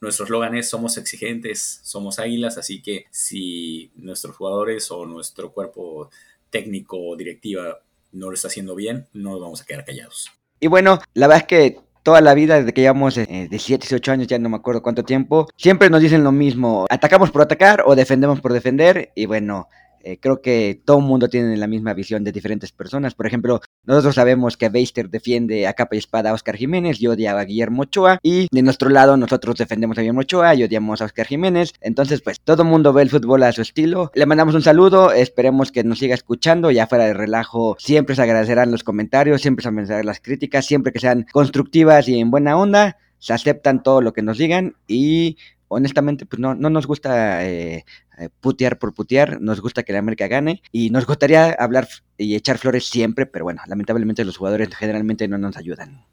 nuestro eslogan es somos exigentes, somos águilas, así que si nuestros jugadores o nuestro cuerpo técnico o directiva no lo está haciendo bien, no nos vamos a quedar callados. Y bueno, la verdad es que toda la vida, desde que llevamos eh, 17, 18 años, ya no me acuerdo cuánto tiempo, siempre nos dicen lo mismo, atacamos por atacar o defendemos por defender, y bueno, eh, creo que todo el mundo tiene la misma visión de diferentes personas. Por ejemplo, nosotros sabemos que Beister defiende a capa y espada a Oscar Jiménez y odia a Guillermo Ochoa. Y de nuestro lado, nosotros defendemos a Guillermo Ochoa y odiamos a Oscar Jiménez. Entonces, pues todo el mundo ve el fútbol a su estilo. Le mandamos un saludo, esperemos que nos siga escuchando. Ya fuera de relajo, siempre se agradecerán los comentarios, siempre se agradecerán las críticas, siempre que sean constructivas y en buena onda. Se aceptan todo lo que nos digan y honestamente, pues no, no nos gusta eh, eh, putear por putear, nos gusta que la América gane y nos gustaría hablar y echar flores siempre, pero bueno, lamentablemente los jugadores generalmente no nos ayudan.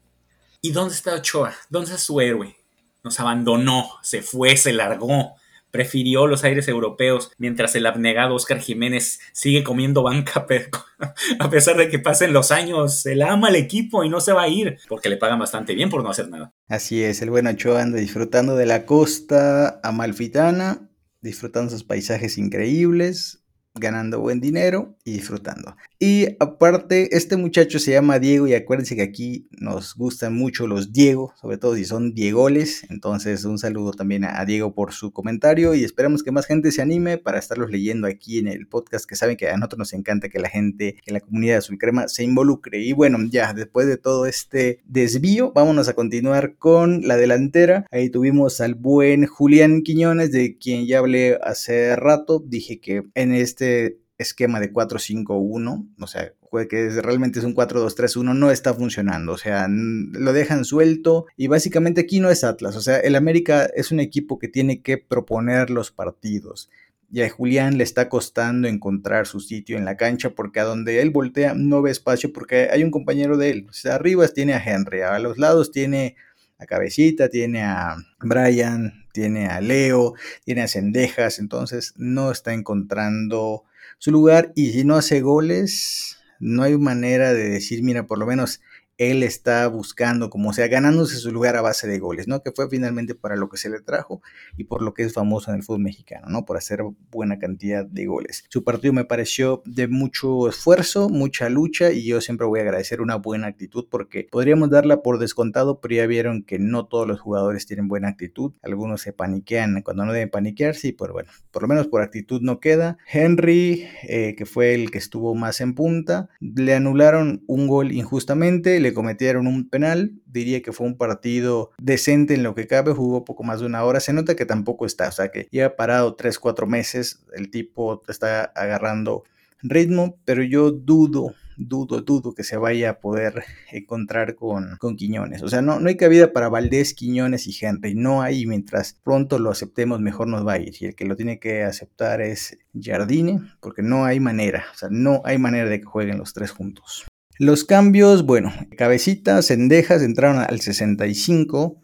¿Y dónde está Ochoa? ¿Dónde está su héroe? Nos abandonó, se fue, se largó prefirió los aires europeos, mientras el abnegado Oscar Jiménez sigue comiendo banca, a pesar de que pasen los años, él ama al equipo y no se va a ir, porque le pagan bastante bien por no hacer nada. Así es, el buen Ochoa anda disfrutando de la costa amalfitana, disfrutando sus paisajes increíbles, ganando buen dinero y disfrutando. Y aparte, este muchacho se llama Diego y acuérdense que aquí nos gustan mucho los Diego, sobre todo si son Diegoles. Entonces, un saludo también a Diego por su comentario y esperamos que más gente se anime para estarlos leyendo aquí en el podcast, que saben que a nosotros nos encanta que la gente, que la comunidad de Azul Crema se involucre. Y bueno, ya después de todo este desvío, vámonos a continuar con la delantera. Ahí tuvimos al buen Julián Quiñones, de quien ya hablé hace rato. Dije que en este esquema de 4-5-1, o sea, que realmente es un 4-2-3-1, no está funcionando, o sea, lo dejan suelto y básicamente aquí no es Atlas, o sea, el América es un equipo que tiene que proponer los partidos. Y a Julián le está costando encontrar su sitio en la cancha porque a donde él voltea no ve espacio porque hay un compañero de él. O sea, arriba tiene a Henry, a los lados tiene a Cabecita, tiene a Brian, tiene a Leo, tiene a Cendejas, entonces no está encontrando su lugar y si no hace goles, no hay manera de decir, mira, por lo menos él está buscando, como sea, ganándose su lugar a base de goles, ¿no? Que fue finalmente para lo que se le trajo y por lo que es famoso en el fútbol mexicano, ¿no? Por hacer buena cantidad de goles. Su partido me pareció de mucho esfuerzo, mucha lucha y yo siempre voy a agradecer una buena actitud porque podríamos darla por descontado, pero ya vieron que no todos los jugadores tienen buena actitud. Algunos se paniquean cuando no deben paniquear, sí, pero bueno, por lo menos por actitud no queda. Henry, eh, que fue el que estuvo más en punta, le anularon un gol injustamente, le cometieron un penal. Diría que fue un partido decente en lo que cabe, jugó poco más de una hora. Se nota que tampoco está, o sea que ya parado 3, 4 meses, el tipo está agarrando ritmo, pero yo dudo, dudo, dudo que se vaya a poder encontrar con, con Quiñones. O sea, no, no hay cabida para Valdés, Quiñones y Henry. No hay, mientras pronto lo aceptemos, mejor nos va a ir. Y el que lo tiene que aceptar es Jardine, porque no hay manera, o sea, no hay manera de que jueguen los tres juntos. Los cambios, bueno, Cabecita, Cendejas entraron al 65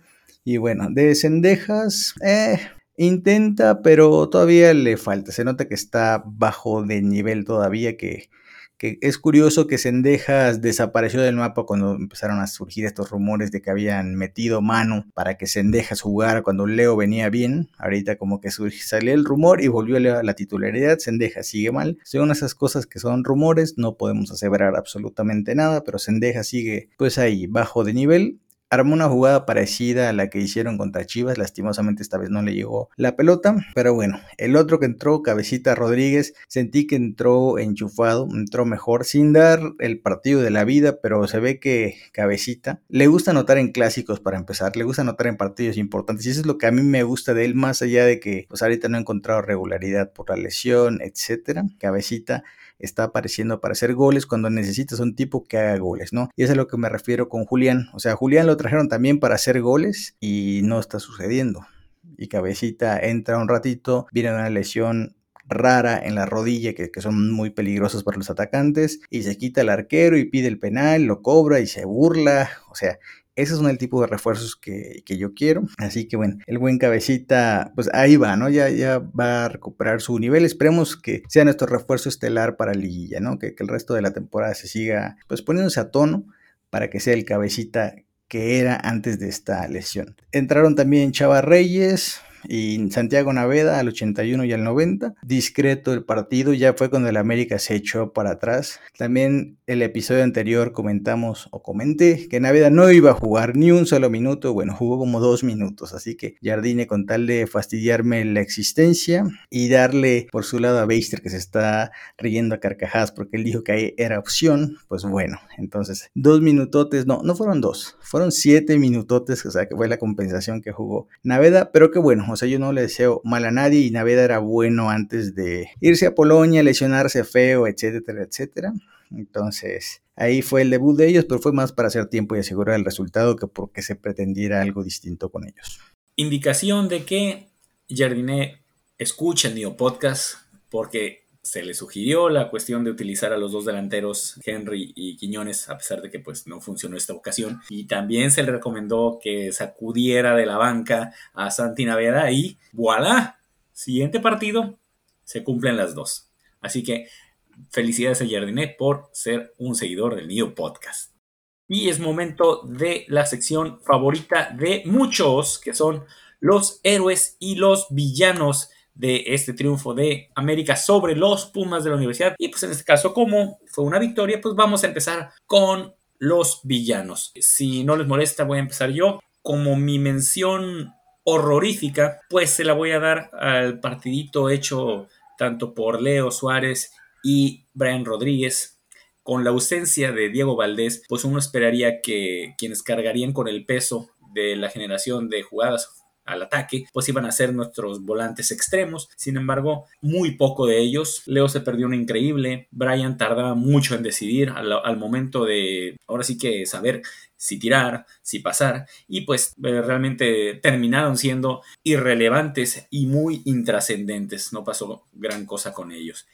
y bueno, de Cendejas, eh, intenta, pero todavía le falta. Se nota que está bajo de nivel todavía, que que es curioso que Sendejas desapareció del mapa cuando empezaron a surgir estos rumores de que habían metido mano para que Sendejas jugara cuando Leo venía bien. Ahorita como que salió el rumor y volvió a la titularidad. Sendejas sigue mal. Son esas cosas que son rumores, no podemos aseverar absolutamente nada, pero Sendejas sigue pues ahí bajo de nivel armó una jugada parecida a la que hicieron contra Chivas, lastimosamente esta vez no le llegó la pelota, pero bueno, el otro que entró, Cabecita Rodríguez, sentí que entró enchufado, entró mejor, sin dar el partido de la vida, pero se ve que Cabecita le gusta anotar en clásicos para empezar, le gusta anotar en partidos importantes y eso es lo que a mí me gusta de él, más allá de que pues ahorita no ha encontrado regularidad por la lesión, etcétera, Cabecita está apareciendo para hacer goles cuando necesitas un tipo que haga goles, ¿no? Y eso es a lo que me refiero con Julián. O sea, Julián lo trajeron también para hacer goles y no está sucediendo. Y Cabecita entra un ratito, viene una lesión rara en la rodilla que, que, son muy peligrosos para los atacantes y se quita el arquero y pide el penal, lo cobra y se burla, o sea, ese son el tipo de refuerzos que, yo quiero. Así que bueno, el buen cabecita, pues ahí va, ¿no? Ya, ya va a recuperar su nivel. Esperemos que sea nuestro refuerzo estelar para Liguilla, ¿no? Que, que el resto de la temporada se siga pues poniéndose a tono para que sea el cabecita que era antes de esta lesión. Entraron también Chava Reyes, y Santiago Naveda al 81 y al 90. Discreto el partido, ya fue cuando el América se echó para atrás. También el episodio anterior comentamos o comenté que Naveda no iba a jugar ni un solo minuto, bueno, jugó como dos minutos, así que Jardine con tal de fastidiarme la existencia y darle por su lado a Beister que se está riendo a carcajadas porque él dijo que ahí era opción, pues bueno, entonces dos minutotes, no, no fueron dos, fueron siete minutotes, o sea que fue la compensación que jugó Naveda, pero que bueno, o sea, yo no le deseo mal a nadie y Naveda era bueno antes de irse a Polonia, lesionarse feo, etcétera, etcétera. Entonces, ahí fue el debut de ellos, pero fue más para hacer tiempo y asegurar el resultado que porque se pretendiera algo distinto con ellos. Indicación de que Jardiné escucha el Neo Podcast porque se le sugirió la cuestión de utilizar a los dos delanteros, Henry y Quiñones, a pesar de que pues no funcionó esta ocasión. Y también se le recomendó que sacudiera de la banca a Santi Naveda y voilà, siguiente partido, se cumplen las dos. Así que felicidades a Jardinet por ser un seguidor del Nido Podcast. Y es momento de la sección favorita de muchos, que son los héroes y los villanos de este triunfo de América sobre los Pumas de la universidad. Y pues en este caso, como fue una victoria, pues vamos a empezar con los villanos. Si no les molesta, voy a empezar yo. Como mi mención horrorífica, pues se la voy a dar al partidito hecho tanto por Leo Suárez y Brian Rodríguez. Con la ausencia de Diego Valdés, pues uno esperaría que quienes cargarían con el peso de la generación de jugadas al ataque, pues iban a ser nuestros volantes extremos. Sin embargo, muy poco de ellos. Leo se perdió una increíble. Brian tardaba mucho en decidir al, momento de, ahora sí que saber si tirar, si pasar. Y pues eh, realmente terminaron siendo irrelevantes y muy intrascendentes. No pasó gran cosa con ellos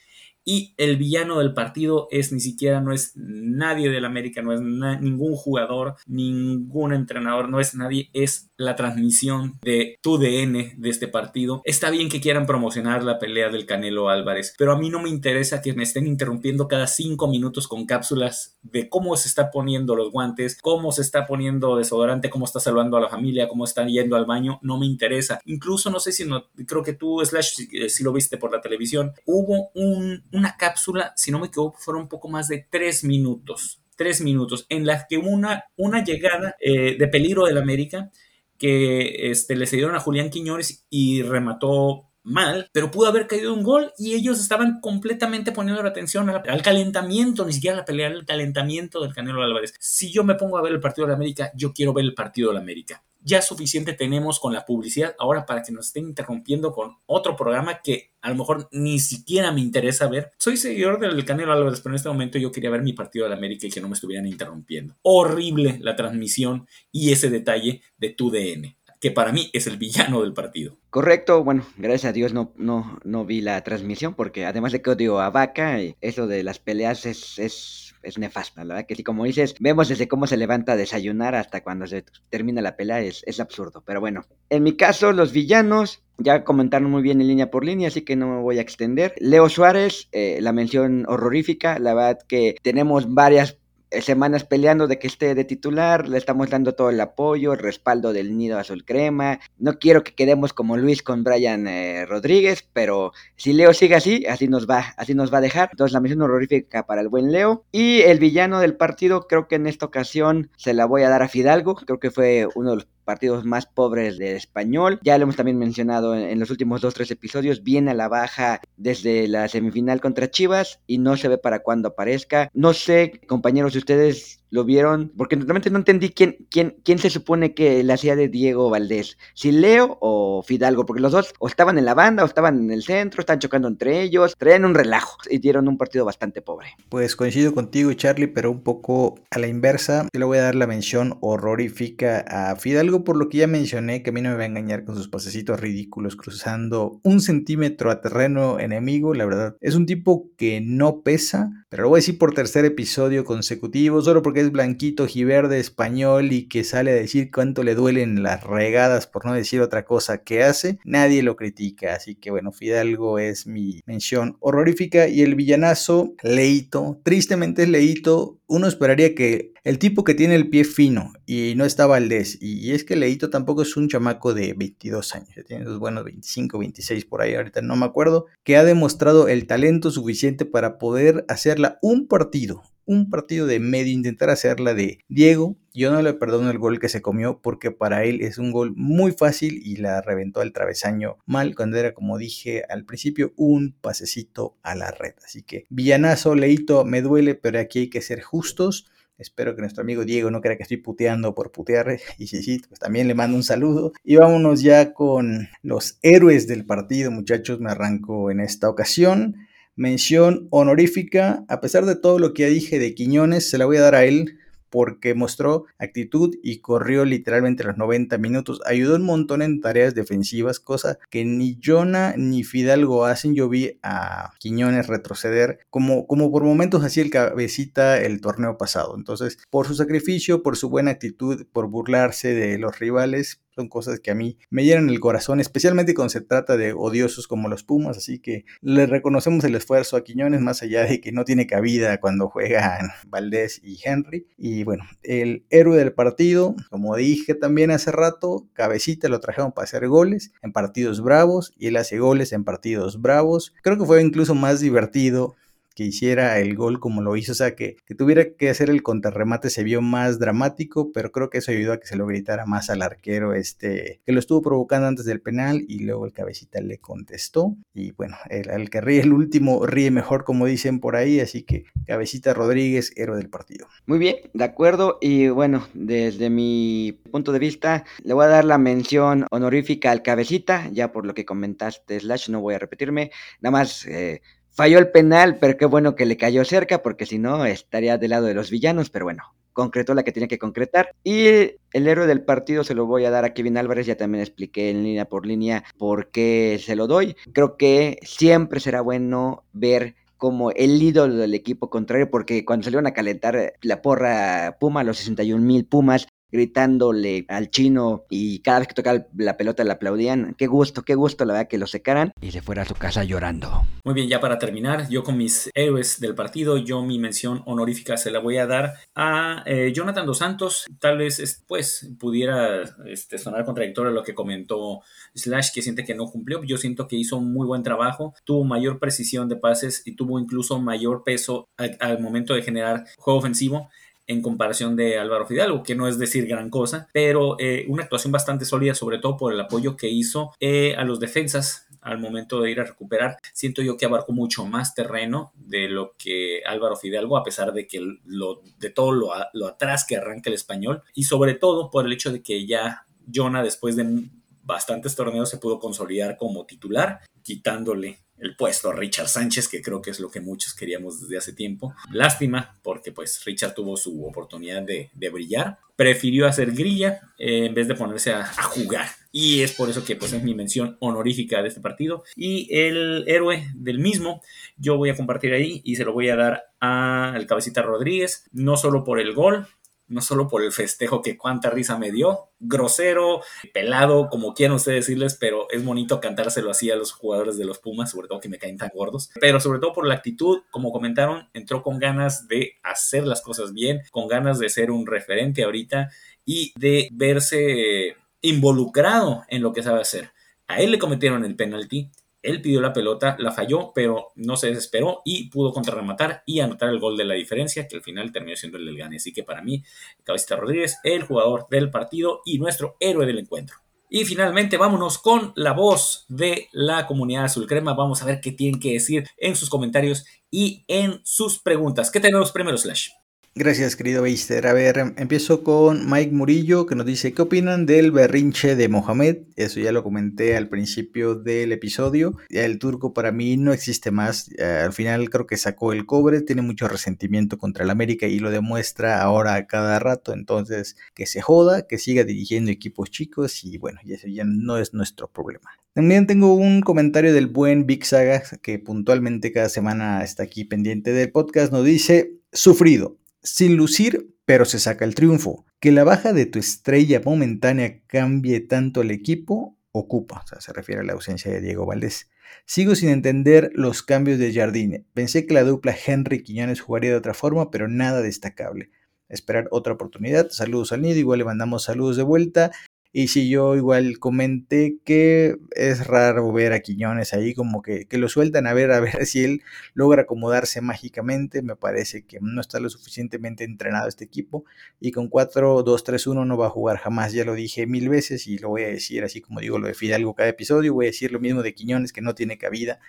y el villano del partido es ni siquiera, no es nadie del América, no es ningún jugador, ningún entrenador, no es nadie, es la transmisión de tu DN de este partido. Está bien que quieran promocionar la pelea del Canelo Álvarez, pero a mí no me interesa que me estén interrumpiendo cada cinco minutos con cápsulas de cómo se está poniendo los guantes, cómo se está poniendo desodorante, cómo está saludando a la familia, cómo está yendo al baño, no me interesa. Incluso no sé si no, creo que tú, Slash, si, si lo viste por la televisión, hubo un una cápsula, si no me equivoco, fueron un poco más de tres minutos. Tres minutos, en las que una, una llegada eh, de peligro del América que este, le cedieron a Julián Quiñones y remató mal, pero pudo haber caído un gol y ellos estaban completamente poniendo la atención al, al, calentamiento, ni siquiera a la pelea, al calentamiento del Canelo Álvarez. Si yo me pongo a ver el partido de la América, yo quiero ver el partido de la América ya suficiente tenemos con la publicidad ahora para que nos estén interrumpiendo con otro programa que a lo mejor ni siquiera me interesa ver. Soy seguidor del Canelo Álvarez, pero en este momento yo quería ver mi partido de la América y que no me estuvieran interrumpiendo. Horrible la transmisión y ese detalle de tu DN que para mí es el villano del partido. Correcto, bueno, gracias a Dios no, no, no vi la transmisión porque además de que odio a Vaca, eso de las peleas es, es es nefasta, la verdad que sí, como dices, vemos desde cómo se levanta a desayunar hasta cuando se termina la pelea, es, es absurdo, pero bueno, en mi caso, los villanos, ya comentaron muy bien en línea por línea, así que no me voy a extender. Leo Suárez, eh, la mención horrorífica, la verdad que tenemos varias semanas peleando de que esté de titular, le estamos dando todo el apoyo, el respaldo del nido azul crema. No quiero que quedemos como Luis con Brian eh, Rodríguez, pero si Leo sigue así, así nos va, así nos va a dejar. Entonces la misión horrorífica para el buen Leo. Y el villano del partido, creo que en esta ocasión se la voy a dar a Fidalgo. Creo que fue uno de los partidos más pobres de español. Ya lo hemos también mencionado en, los últimos dos, tres episodios. Viene a la baja desde la semifinal contra Chivas y no se ve para cuándo aparezca. No sé, compañeros, si ustedes lo vieron, porque realmente no entendí quién, quién, quién se supone que la hacía de Diego Valdés, si Leo o Fidalgo, porque los dos o estaban en la banda o estaban en el centro, están chocando entre ellos, traían un relajo y dieron un partido bastante pobre. Pues coincido contigo, Charlie, pero un poco a la inversa. Yo le voy a dar la mención horrorífica a Fidalgo por lo que ya mencioné, que a mí no me va a engañar con sus pasecitos ridículos cruzando un centímetro a terreno enemigo. La verdad, es un tipo que no pesa, pero lo voy a decir por tercer episodio consecutivo, solo porque es blanquito, giverde, español y que sale a decir cuánto le duelen las regadas, por no decir otra cosa que hace, nadie lo critica. Así que bueno, Fidalgo es mi mención horrorífica y el villanazo, Leito, tristemente es Leito, uno esperaría que el tipo que tiene el pie fino y no está Valdés, y es que Leito tampoco es un chamaco de 22 años, tiene dos buenos 25, 26 por ahí, ahorita no me acuerdo, que ha demostrado el talento suficiente para poder hacerla un partido, un partido de medio, intentar hacerla de Diego. Yo no le perdono el gol que se comió porque para él es un gol muy fácil y la reventó al travesaño mal cuando era, como dije al principio, un pasecito a la red. Así que villanazo, Leito, me duele, pero aquí hay que ser justos. Espero que nuestro amigo Diego no crea que estoy puteando por putear. Y sí, sí, pues también le mando un saludo. Y vámonos ya con los héroes del partido, muchachos. Me arranco en esta ocasión. Mención honorífica, a pesar de todo lo que dije de Quiñones, se la voy a dar a él porque mostró actitud y corrió literalmente los 90 minutos. Ayudó un montón en tareas defensivas, cosa que ni Jonah ni Fidalgo hacen. Yo vi a Quiñones retroceder como, como por momentos hacía el cabecita el torneo pasado. Entonces, por su sacrificio, por su buena actitud, por burlarse de los rivales, son cosas que a mí me llenan el corazón, especialmente cuando se trata de odiosos como los Pumas, así que le reconocemos el esfuerzo a Quiñones, más allá de que no tiene cabida cuando juegan Valdés y Henry. Y bueno, el héroe del partido, como dije también hace rato, Cabecita lo trajeron para hacer goles en partidos bravos y él hace goles en partidos bravos. Creo que fue incluso más divertido que hiciera el gol como lo hizo, o sea, que, que, tuviera que hacer el contrarremate se vio más dramático, pero creo que eso ayudó a que se lo gritara más al arquero, este, que lo estuvo provocando antes del penal y luego el cabecita le contestó. Y bueno, el, que ríe el último ríe mejor, como dicen por ahí, así que cabecita Rodríguez, héroe del partido. Muy bien, de acuerdo, y bueno, desde mi punto de vista, le voy a dar la mención honorífica al cabecita, ya por lo que comentaste, Slash, no voy a repetirme, nada más... Eh, Falló el penal, pero qué bueno que le cayó cerca, porque si no estaría del lado de los villanos, pero bueno, concretó la que tenía que concretar. Y el héroe del partido se lo voy a dar a Kevin Álvarez, ya también expliqué en línea por línea por qué se lo doy. Creo que siempre será bueno ver como el ídolo del equipo contrario, porque cuando salieron a calentar la porra Puma, los 61 mil Pumas, gritándole al chino y cada vez que tocaba la pelota le aplaudían. Qué gusto, qué gusto la verdad que lo secaran y se fuera a su casa llorando. Muy bien, ya para terminar, yo con mis héroes del partido, yo mi mención honorífica se la voy a dar a eh, Jonathan Dos Santos. Tal vez pues pudiera este, sonar contradictorio a lo que comentó Slash, que siente que no cumplió. Yo siento que hizo un muy buen trabajo, tuvo mayor precisión de pases y tuvo incluso mayor peso al, al momento de generar juego ofensivo en comparación de Álvaro Fidalgo, que no es decir gran cosa, pero eh, una actuación bastante sólida, sobre todo por el apoyo que hizo eh, a los defensas al momento de ir a recuperar. Siento yo que abarcó mucho más terreno de lo que Álvaro Fidalgo, a pesar de que lo, de todo lo, lo atrás que arranca el español, y sobre todo por el hecho de que ya Jonah, después de bastantes torneos, se pudo consolidar como titular, quitándole el puesto a Richard Sánchez, que creo que es lo que muchos queríamos desde hace tiempo. Lástima, porque pues Richard tuvo su oportunidad de, brillar. Prefirió hacer grilla eh, en vez de ponerse a, jugar. Y es por eso que pues es mi mención honorífica de este partido. Y el héroe del mismo, yo voy a compartir ahí y se lo voy a dar al cabecita Rodríguez, no solo por el gol, no solo por el festejo que cuánta risa me dio, grosero, pelado, como quieran ustedes decirles, pero es bonito cantárselo así a los jugadores de los Pumas, sobre todo que me caen tan gordos, pero sobre todo por la actitud, como comentaron, entró con ganas de hacer las cosas bien, con ganas de ser un referente ahorita y de verse involucrado en lo que sabe hacer. A él le cometieron el penalti, él pidió la pelota, la falló, pero no se desesperó y pudo contrarrematar y anotar el gol de la diferencia, que al final terminó siendo el del Gane. Así que para mí, Cabecita Rodríguez, el jugador del partido y nuestro héroe del encuentro. Y finalmente vámonos con la voz de la comunidad azul crema. Vamos a ver qué tienen que decir en sus comentarios y en sus preguntas. ¿Qué tenemos primero, Slash? Gracias, querido Beister. A ver, empiezo con Mike Murillo, que nos dice, ¿qué opinan del berrinche de Mohamed? Eso ya lo comenté al principio del episodio. El turco para mí no existe más. Eh, al final creo que sacó el cobre, tiene mucho resentimiento contra el América y lo demuestra ahora a cada rato. Entonces, que se joda, que siga dirigiendo equipos chicos y bueno, ya no es nuestro problema. También tengo un comentario del buen Big Saga, que puntualmente cada semana está aquí pendiente del podcast. Nos dice, sufrido sin lucir, pero se saca el triunfo. Que la baja de tu estrella momentánea cambie tanto el equipo, ocupa, o sea, se refiere a la ausencia de Diego Valdés. Sigo sin entender los cambios de Jardine. Pensé que la dupla Henry Quiñones jugaría de otra forma, pero nada destacable. Esperar otra oportunidad. Saludos al nido, igual le mandamos saludos de vuelta. Y si yo igual comenté que es raro ver a Quiñones ahí, como que, que, lo sueltan a ver, a ver si él logra acomodarse mágicamente. Me parece que no está lo suficientemente entrenado este equipo. Y con 4-2-3-1 no va a jugar jamás. Ya lo dije mil veces y lo voy a decir así como digo lo de Fidalgo cada episodio. Voy a decir lo mismo de Quiñones, que no tiene cabida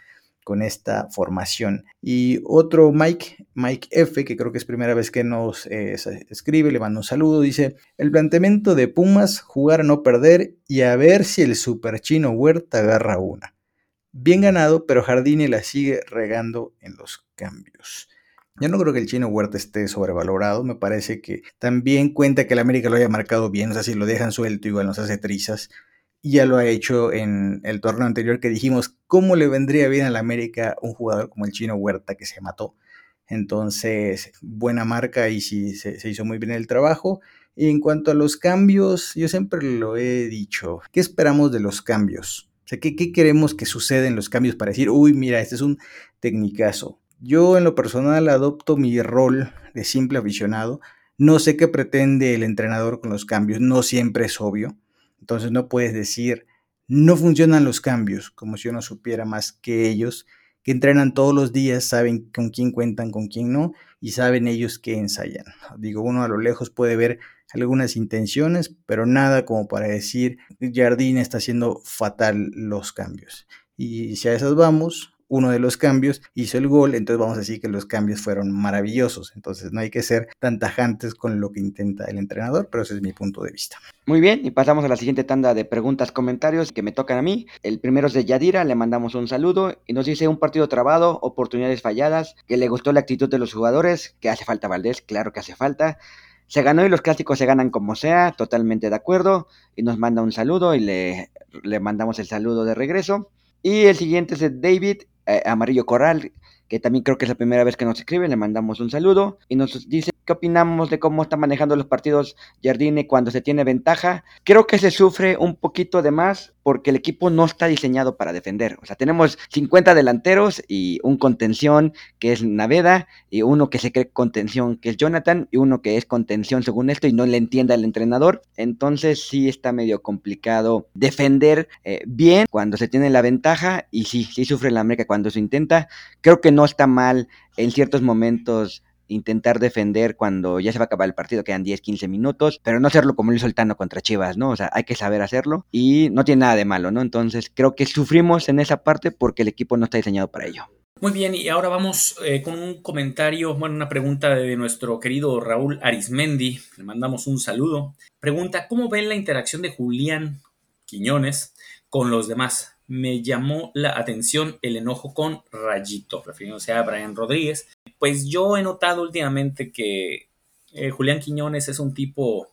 con esta formación. Y otro Mike, Mike F, que creo que es primera vez que nos eh, escribe, le mando un saludo, dice, el planteamiento de Pumas, jugar a no perder y a ver si el super chino Huerta agarra una. Bien ganado, pero Jardine la sigue regando en los cambios. Yo no creo que el chino Huerta esté sobrevalorado. Me parece que también cuenta que el América lo haya marcado bien. O sea, si lo dejan suelto, igual nos hace trizas ya lo ha hecho en el torneo anterior que dijimos cómo le vendría bien a la América un jugador como el chino Huerta que se mató. Entonces, buena marca y sí se, hizo muy bien el trabajo. Y en cuanto a los cambios, yo siempre lo he dicho, ¿qué esperamos de los cambios? O sea, ¿qué, qué queremos que suceda en los cambios para decir, uy, mira, este es un tecnicazo? Yo en lo personal adopto mi rol de simple aficionado. No sé qué pretende el entrenador con los cambios, no siempre es obvio. Entonces no puedes decir, no funcionan los cambios, como si yo no supiera más que ellos, que entrenan todos los días, saben con quién cuentan, con quién no, y saben ellos qué ensayan. Digo, uno a lo lejos puede ver algunas intenciones, pero nada como para decir, Jardín está haciendo fatal los cambios. Y si a esas vamos, uno de los cambios hizo el gol, entonces vamos a decir que los cambios fueron maravillosos. Entonces no hay que ser tan tajantes con lo que intenta el entrenador, pero ese es mi punto de vista. Muy bien, y pasamos a la siguiente tanda de preguntas, comentarios que me tocan a mí. El primero es de Yadira, le mandamos un saludo y nos dice un partido trabado, oportunidades falladas, que le gustó la actitud de los jugadores, que hace falta Valdés, claro que hace falta. Se ganó y los clásicos se ganan como sea, totalmente de acuerdo. Y nos manda un saludo y le, le mandamos el saludo de regreso. Y el siguiente es David, eh, Amarillo Corral, que también creo que es la primera vez que nos escribe, le mandamos un saludo y nos dice qué opinamos de cómo está manejando los partidos Jardine cuando se tiene ventaja. Creo que se sufre un poquito de más porque el equipo no está diseñado para defender. O sea, tenemos 50 delanteros y un contención que es Naveda y uno que se cree contención que es Jonathan y uno que es contención según esto y no le entienda el entrenador. Entonces sí está medio complicado defender eh, bien cuando se tiene la ventaja y sí, sí sufre la América cuando se intenta. Creo que no está mal en ciertos momentos intentar defender cuando ya se va a acabar el partido, quedan 10, 15 minutos, pero no hacerlo como lo hizo el Tano contra Chivas, ¿no? O sea, hay que saber hacerlo y no tiene nada de malo, ¿no? Entonces creo que sufrimos en esa parte porque el equipo no está diseñado para ello. Muy bien, y ahora vamos eh, con un comentario, bueno, una pregunta de nuestro querido Raúl Arismendi, le mandamos un saludo. Pregunta, ¿cómo ven la interacción de Julián Quiñones con los demás? me llamó la atención el enojo con Rayito, refiriéndose a Brian Rodríguez. Pues yo he notado últimamente que eh, Julián Quiñones es un tipo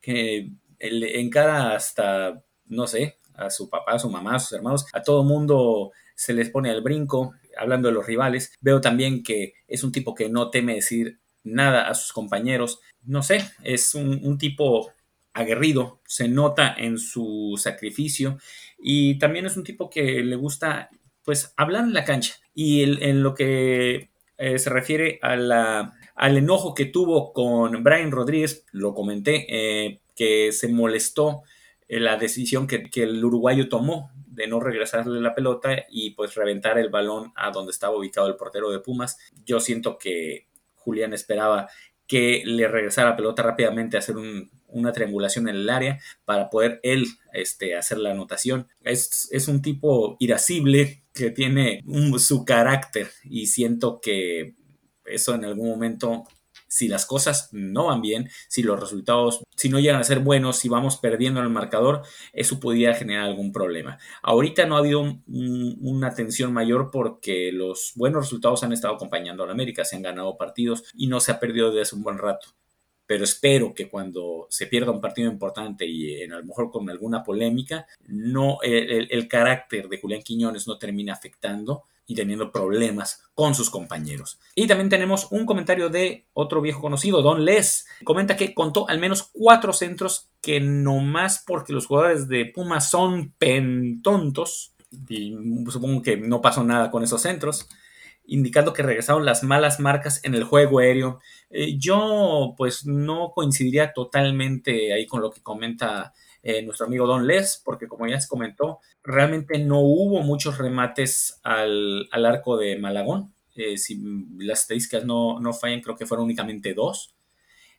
que encara hasta, no sé, a su papá, a su mamá, a sus hermanos, a todo mundo se les pone al brinco, hablando de los rivales. Veo también que es un tipo que no teme decir nada a sus compañeros. No sé, es un tipo aguerrido, se nota en su sacrificio y también es un tipo que le gusta pues hablar en la cancha y en lo que eh, se refiere a la, al enojo que tuvo con Brian Rodríguez, lo comenté, eh, que se molestó la decisión que, que, el uruguayo tomó de no regresarle la pelota y pues reventar el balón a donde estaba ubicado el portero de Pumas. Yo siento que Julián esperaba que le regresara la pelota rápidamente a hacer un, una triangulación en el área para poder él este, hacer la anotación. Es, es un tipo irascible que tiene su carácter y siento que eso en algún momento si las cosas no van bien, si los resultados, si no llegan a ser buenos, si vamos perdiendo en el marcador, eso podría generar algún problema. Ahorita no ha habido una tensión mayor porque los buenos resultados han estado acompañando a la América, se han ganado partidos y no se ha perdido desde hace un buen rato pero espero que cuando se pierda un partido importante y en, a lo mejor con alguna polémica, no el, carácter de Julián Quiñones no termine afectando y teniendo problemas con sus compañeros. Y también tenemos un comentario de otro viejo conocido, Don Les. Comenta que contó al menos cuatro centros que no más porque los jugadores de Puma son pentontos, y supongo que no pasó nada con esos centros, indicando que regresaron las malas marcas en el juego aéreo. Eh, yo pues no coincidiría totalmente ahí con lo que comenta eh, nuestro amigo Don Les, porque como ya se comentó, realmente no hubo muchos remates al, arco de Malagón. Eh, si las estadísticas no, no fallan, creo que fueron únicamente dos.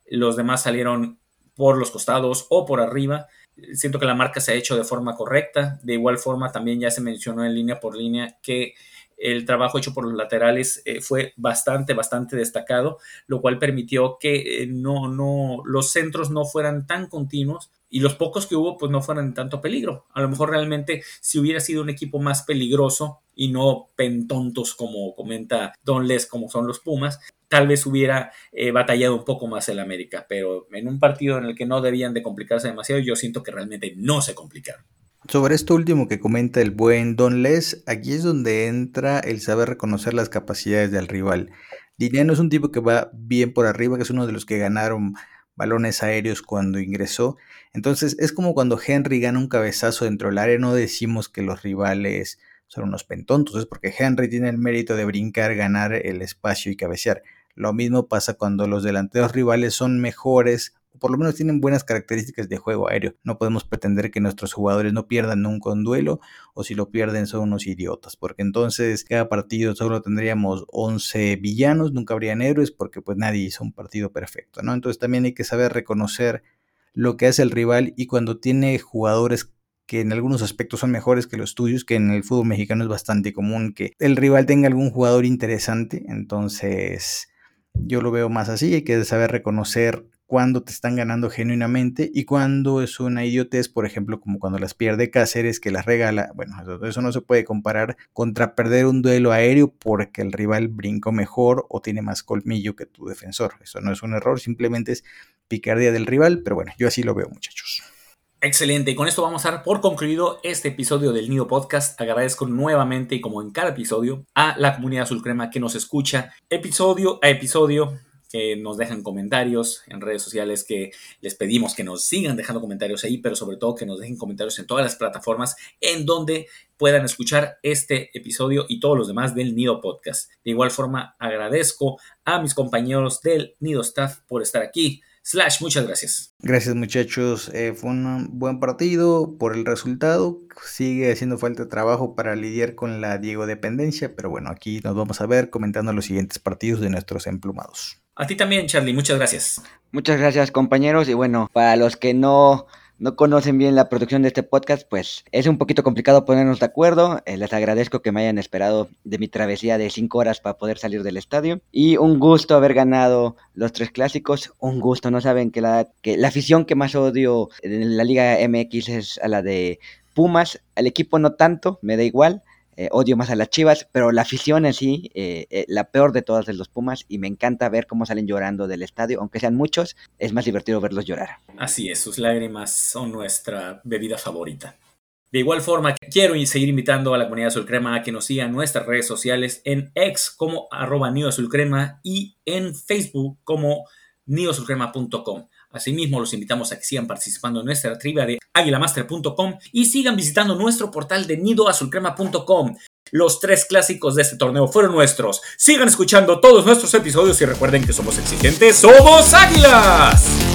Los demás salieron por los costados o por arriba. Siento que la marca se ha hecho de forma correcta. De igual forma, también ya se mencionó en línea por línea que el trabajo hecho por los laterales eh, fue bastante, bastante destacado, lo cual permitió que eh, no, no, los centros no fueran tan continuos y los pocos que hubo pues no fueran en tanto peligro. A lo mejor realmente si hubiera sido un equipo más peligroso y no pentontos como comenta Don Les como son los Pumas, tal vez hubiera eh, batallado un poco más el América, pero en un partido en el que no debían de complicarse demasiado, yo siento que realmente no se complicaron. Sobre esto último que comenta el buen Don Les, aquí es donde entra el saber reconocer las capacidades del rival. no es un tipo que va bien por arriba, que es uno de los que ganaron balones aéreos cuando ingresó. Entonces es como cuando Henry gana un cabezazo dentro del área, no decimos que los rivales son unos pentontos, es porque Henry tiene el mérito de brincar, ganar el espacio y cabecear. Lo mismo pasa cuando los delanteros rivales son mejores por lo menos tienen buenas características de juego aéreo. No podemos pretender que nuestros jugadores no pierdan nunca un duelo o si lo pierden son unos idiotas, porque entonces cada partido solo tendríamos 11 villanos, nunca habrían héroes porque pues nadie hizo un partido perfecto, ¿no? Entonces también hay que saber reconocer lo que hace el rival y cuando tiene jugadores que en algunos aspectos son mejores que los tuyos, que en el fútbol mexicano es bastante común que el rival tenga algún jugador interesante, entonces yo lo veo más así, hay que saber reconocer cuando te están ganando genuinamente y cuando es una idiotez, por ejemplo, como cuando las pierde Cáceres, que las regala. Bueno, eso no se puede comparar contra perder un duelo aéreo porque el rival brincó mejor o tiene más colmillo que tu defensor. Eso no es un error, simplemente es picardía del rival, pero bueno, yo así lo veo, muchachos. Excelente, y con esto vamos a dar por concluido este episodio del Nido Podcast. Agradezco nuevamente y como en cada episodio a la comunidad azul crema que nos escucha episodio a episodio, que nos dejan comentarios en redes sociales, que les pedimos que nos sigan dejando comentarios ahí, pero sobre todo que nos dejen comentarios en todas las plataformas en donde puedan escuchar este episodio y todos los demás del Nido Podcast. De igual forma, agradezco a mis compañeros del Nido Staff por estar aquí. Slash, muchas gracias. Gracias muchachos, eh, fue un buen partido por el resultado. Sigue haciendo falta trabajo para lidiar con la Diego dependencia, pero bueno, aquí nos vamos a ver comentando los siguientes partidos de nuestros emplumados. A ti también, Charlie, muchas gracias. Muchas gracias compañeros y bueno, para los que no no conocen bien la producción de este podcast, pues es un poquito complicado ponernos de acuerdo. Eh, les agradezco que me hayan esperado de mi travesía de cinco horas para poder salir del estadio. Y un gusto haber ganado los tres clásicos. Un gusto, no saben que la, que la afición que más odio en la Liga MX es a la de Pumas. Al equipo no tanto, me da igual. Eh, odio más a las Chivas, pero la afición en sí, eh, eh, la peor de todas de los Pumas, y me encanta ver cómo salen llorando del estadio, aunque sean muchos, es más divertido verlos llorar. Así es, sus lágrimas son nuestra bebida favorita. De igual forma, quiero seguir invitando a la comunidad Azul Crema a que nos sigan en nuestras redes sociales en X como arroba Crema y en Facebook como neoazulcrema.com. Asimismo, los invitamos a que sigan participando en nuestra trivia de aguilamaster.com y sigan visitando nuestro portal de nidoazulcrema.com. Los tres clásicos de este torneo fueron nuestros. Sigan escuchando todos nuestros episodios y recuerden que somos exigentes, somos águilas.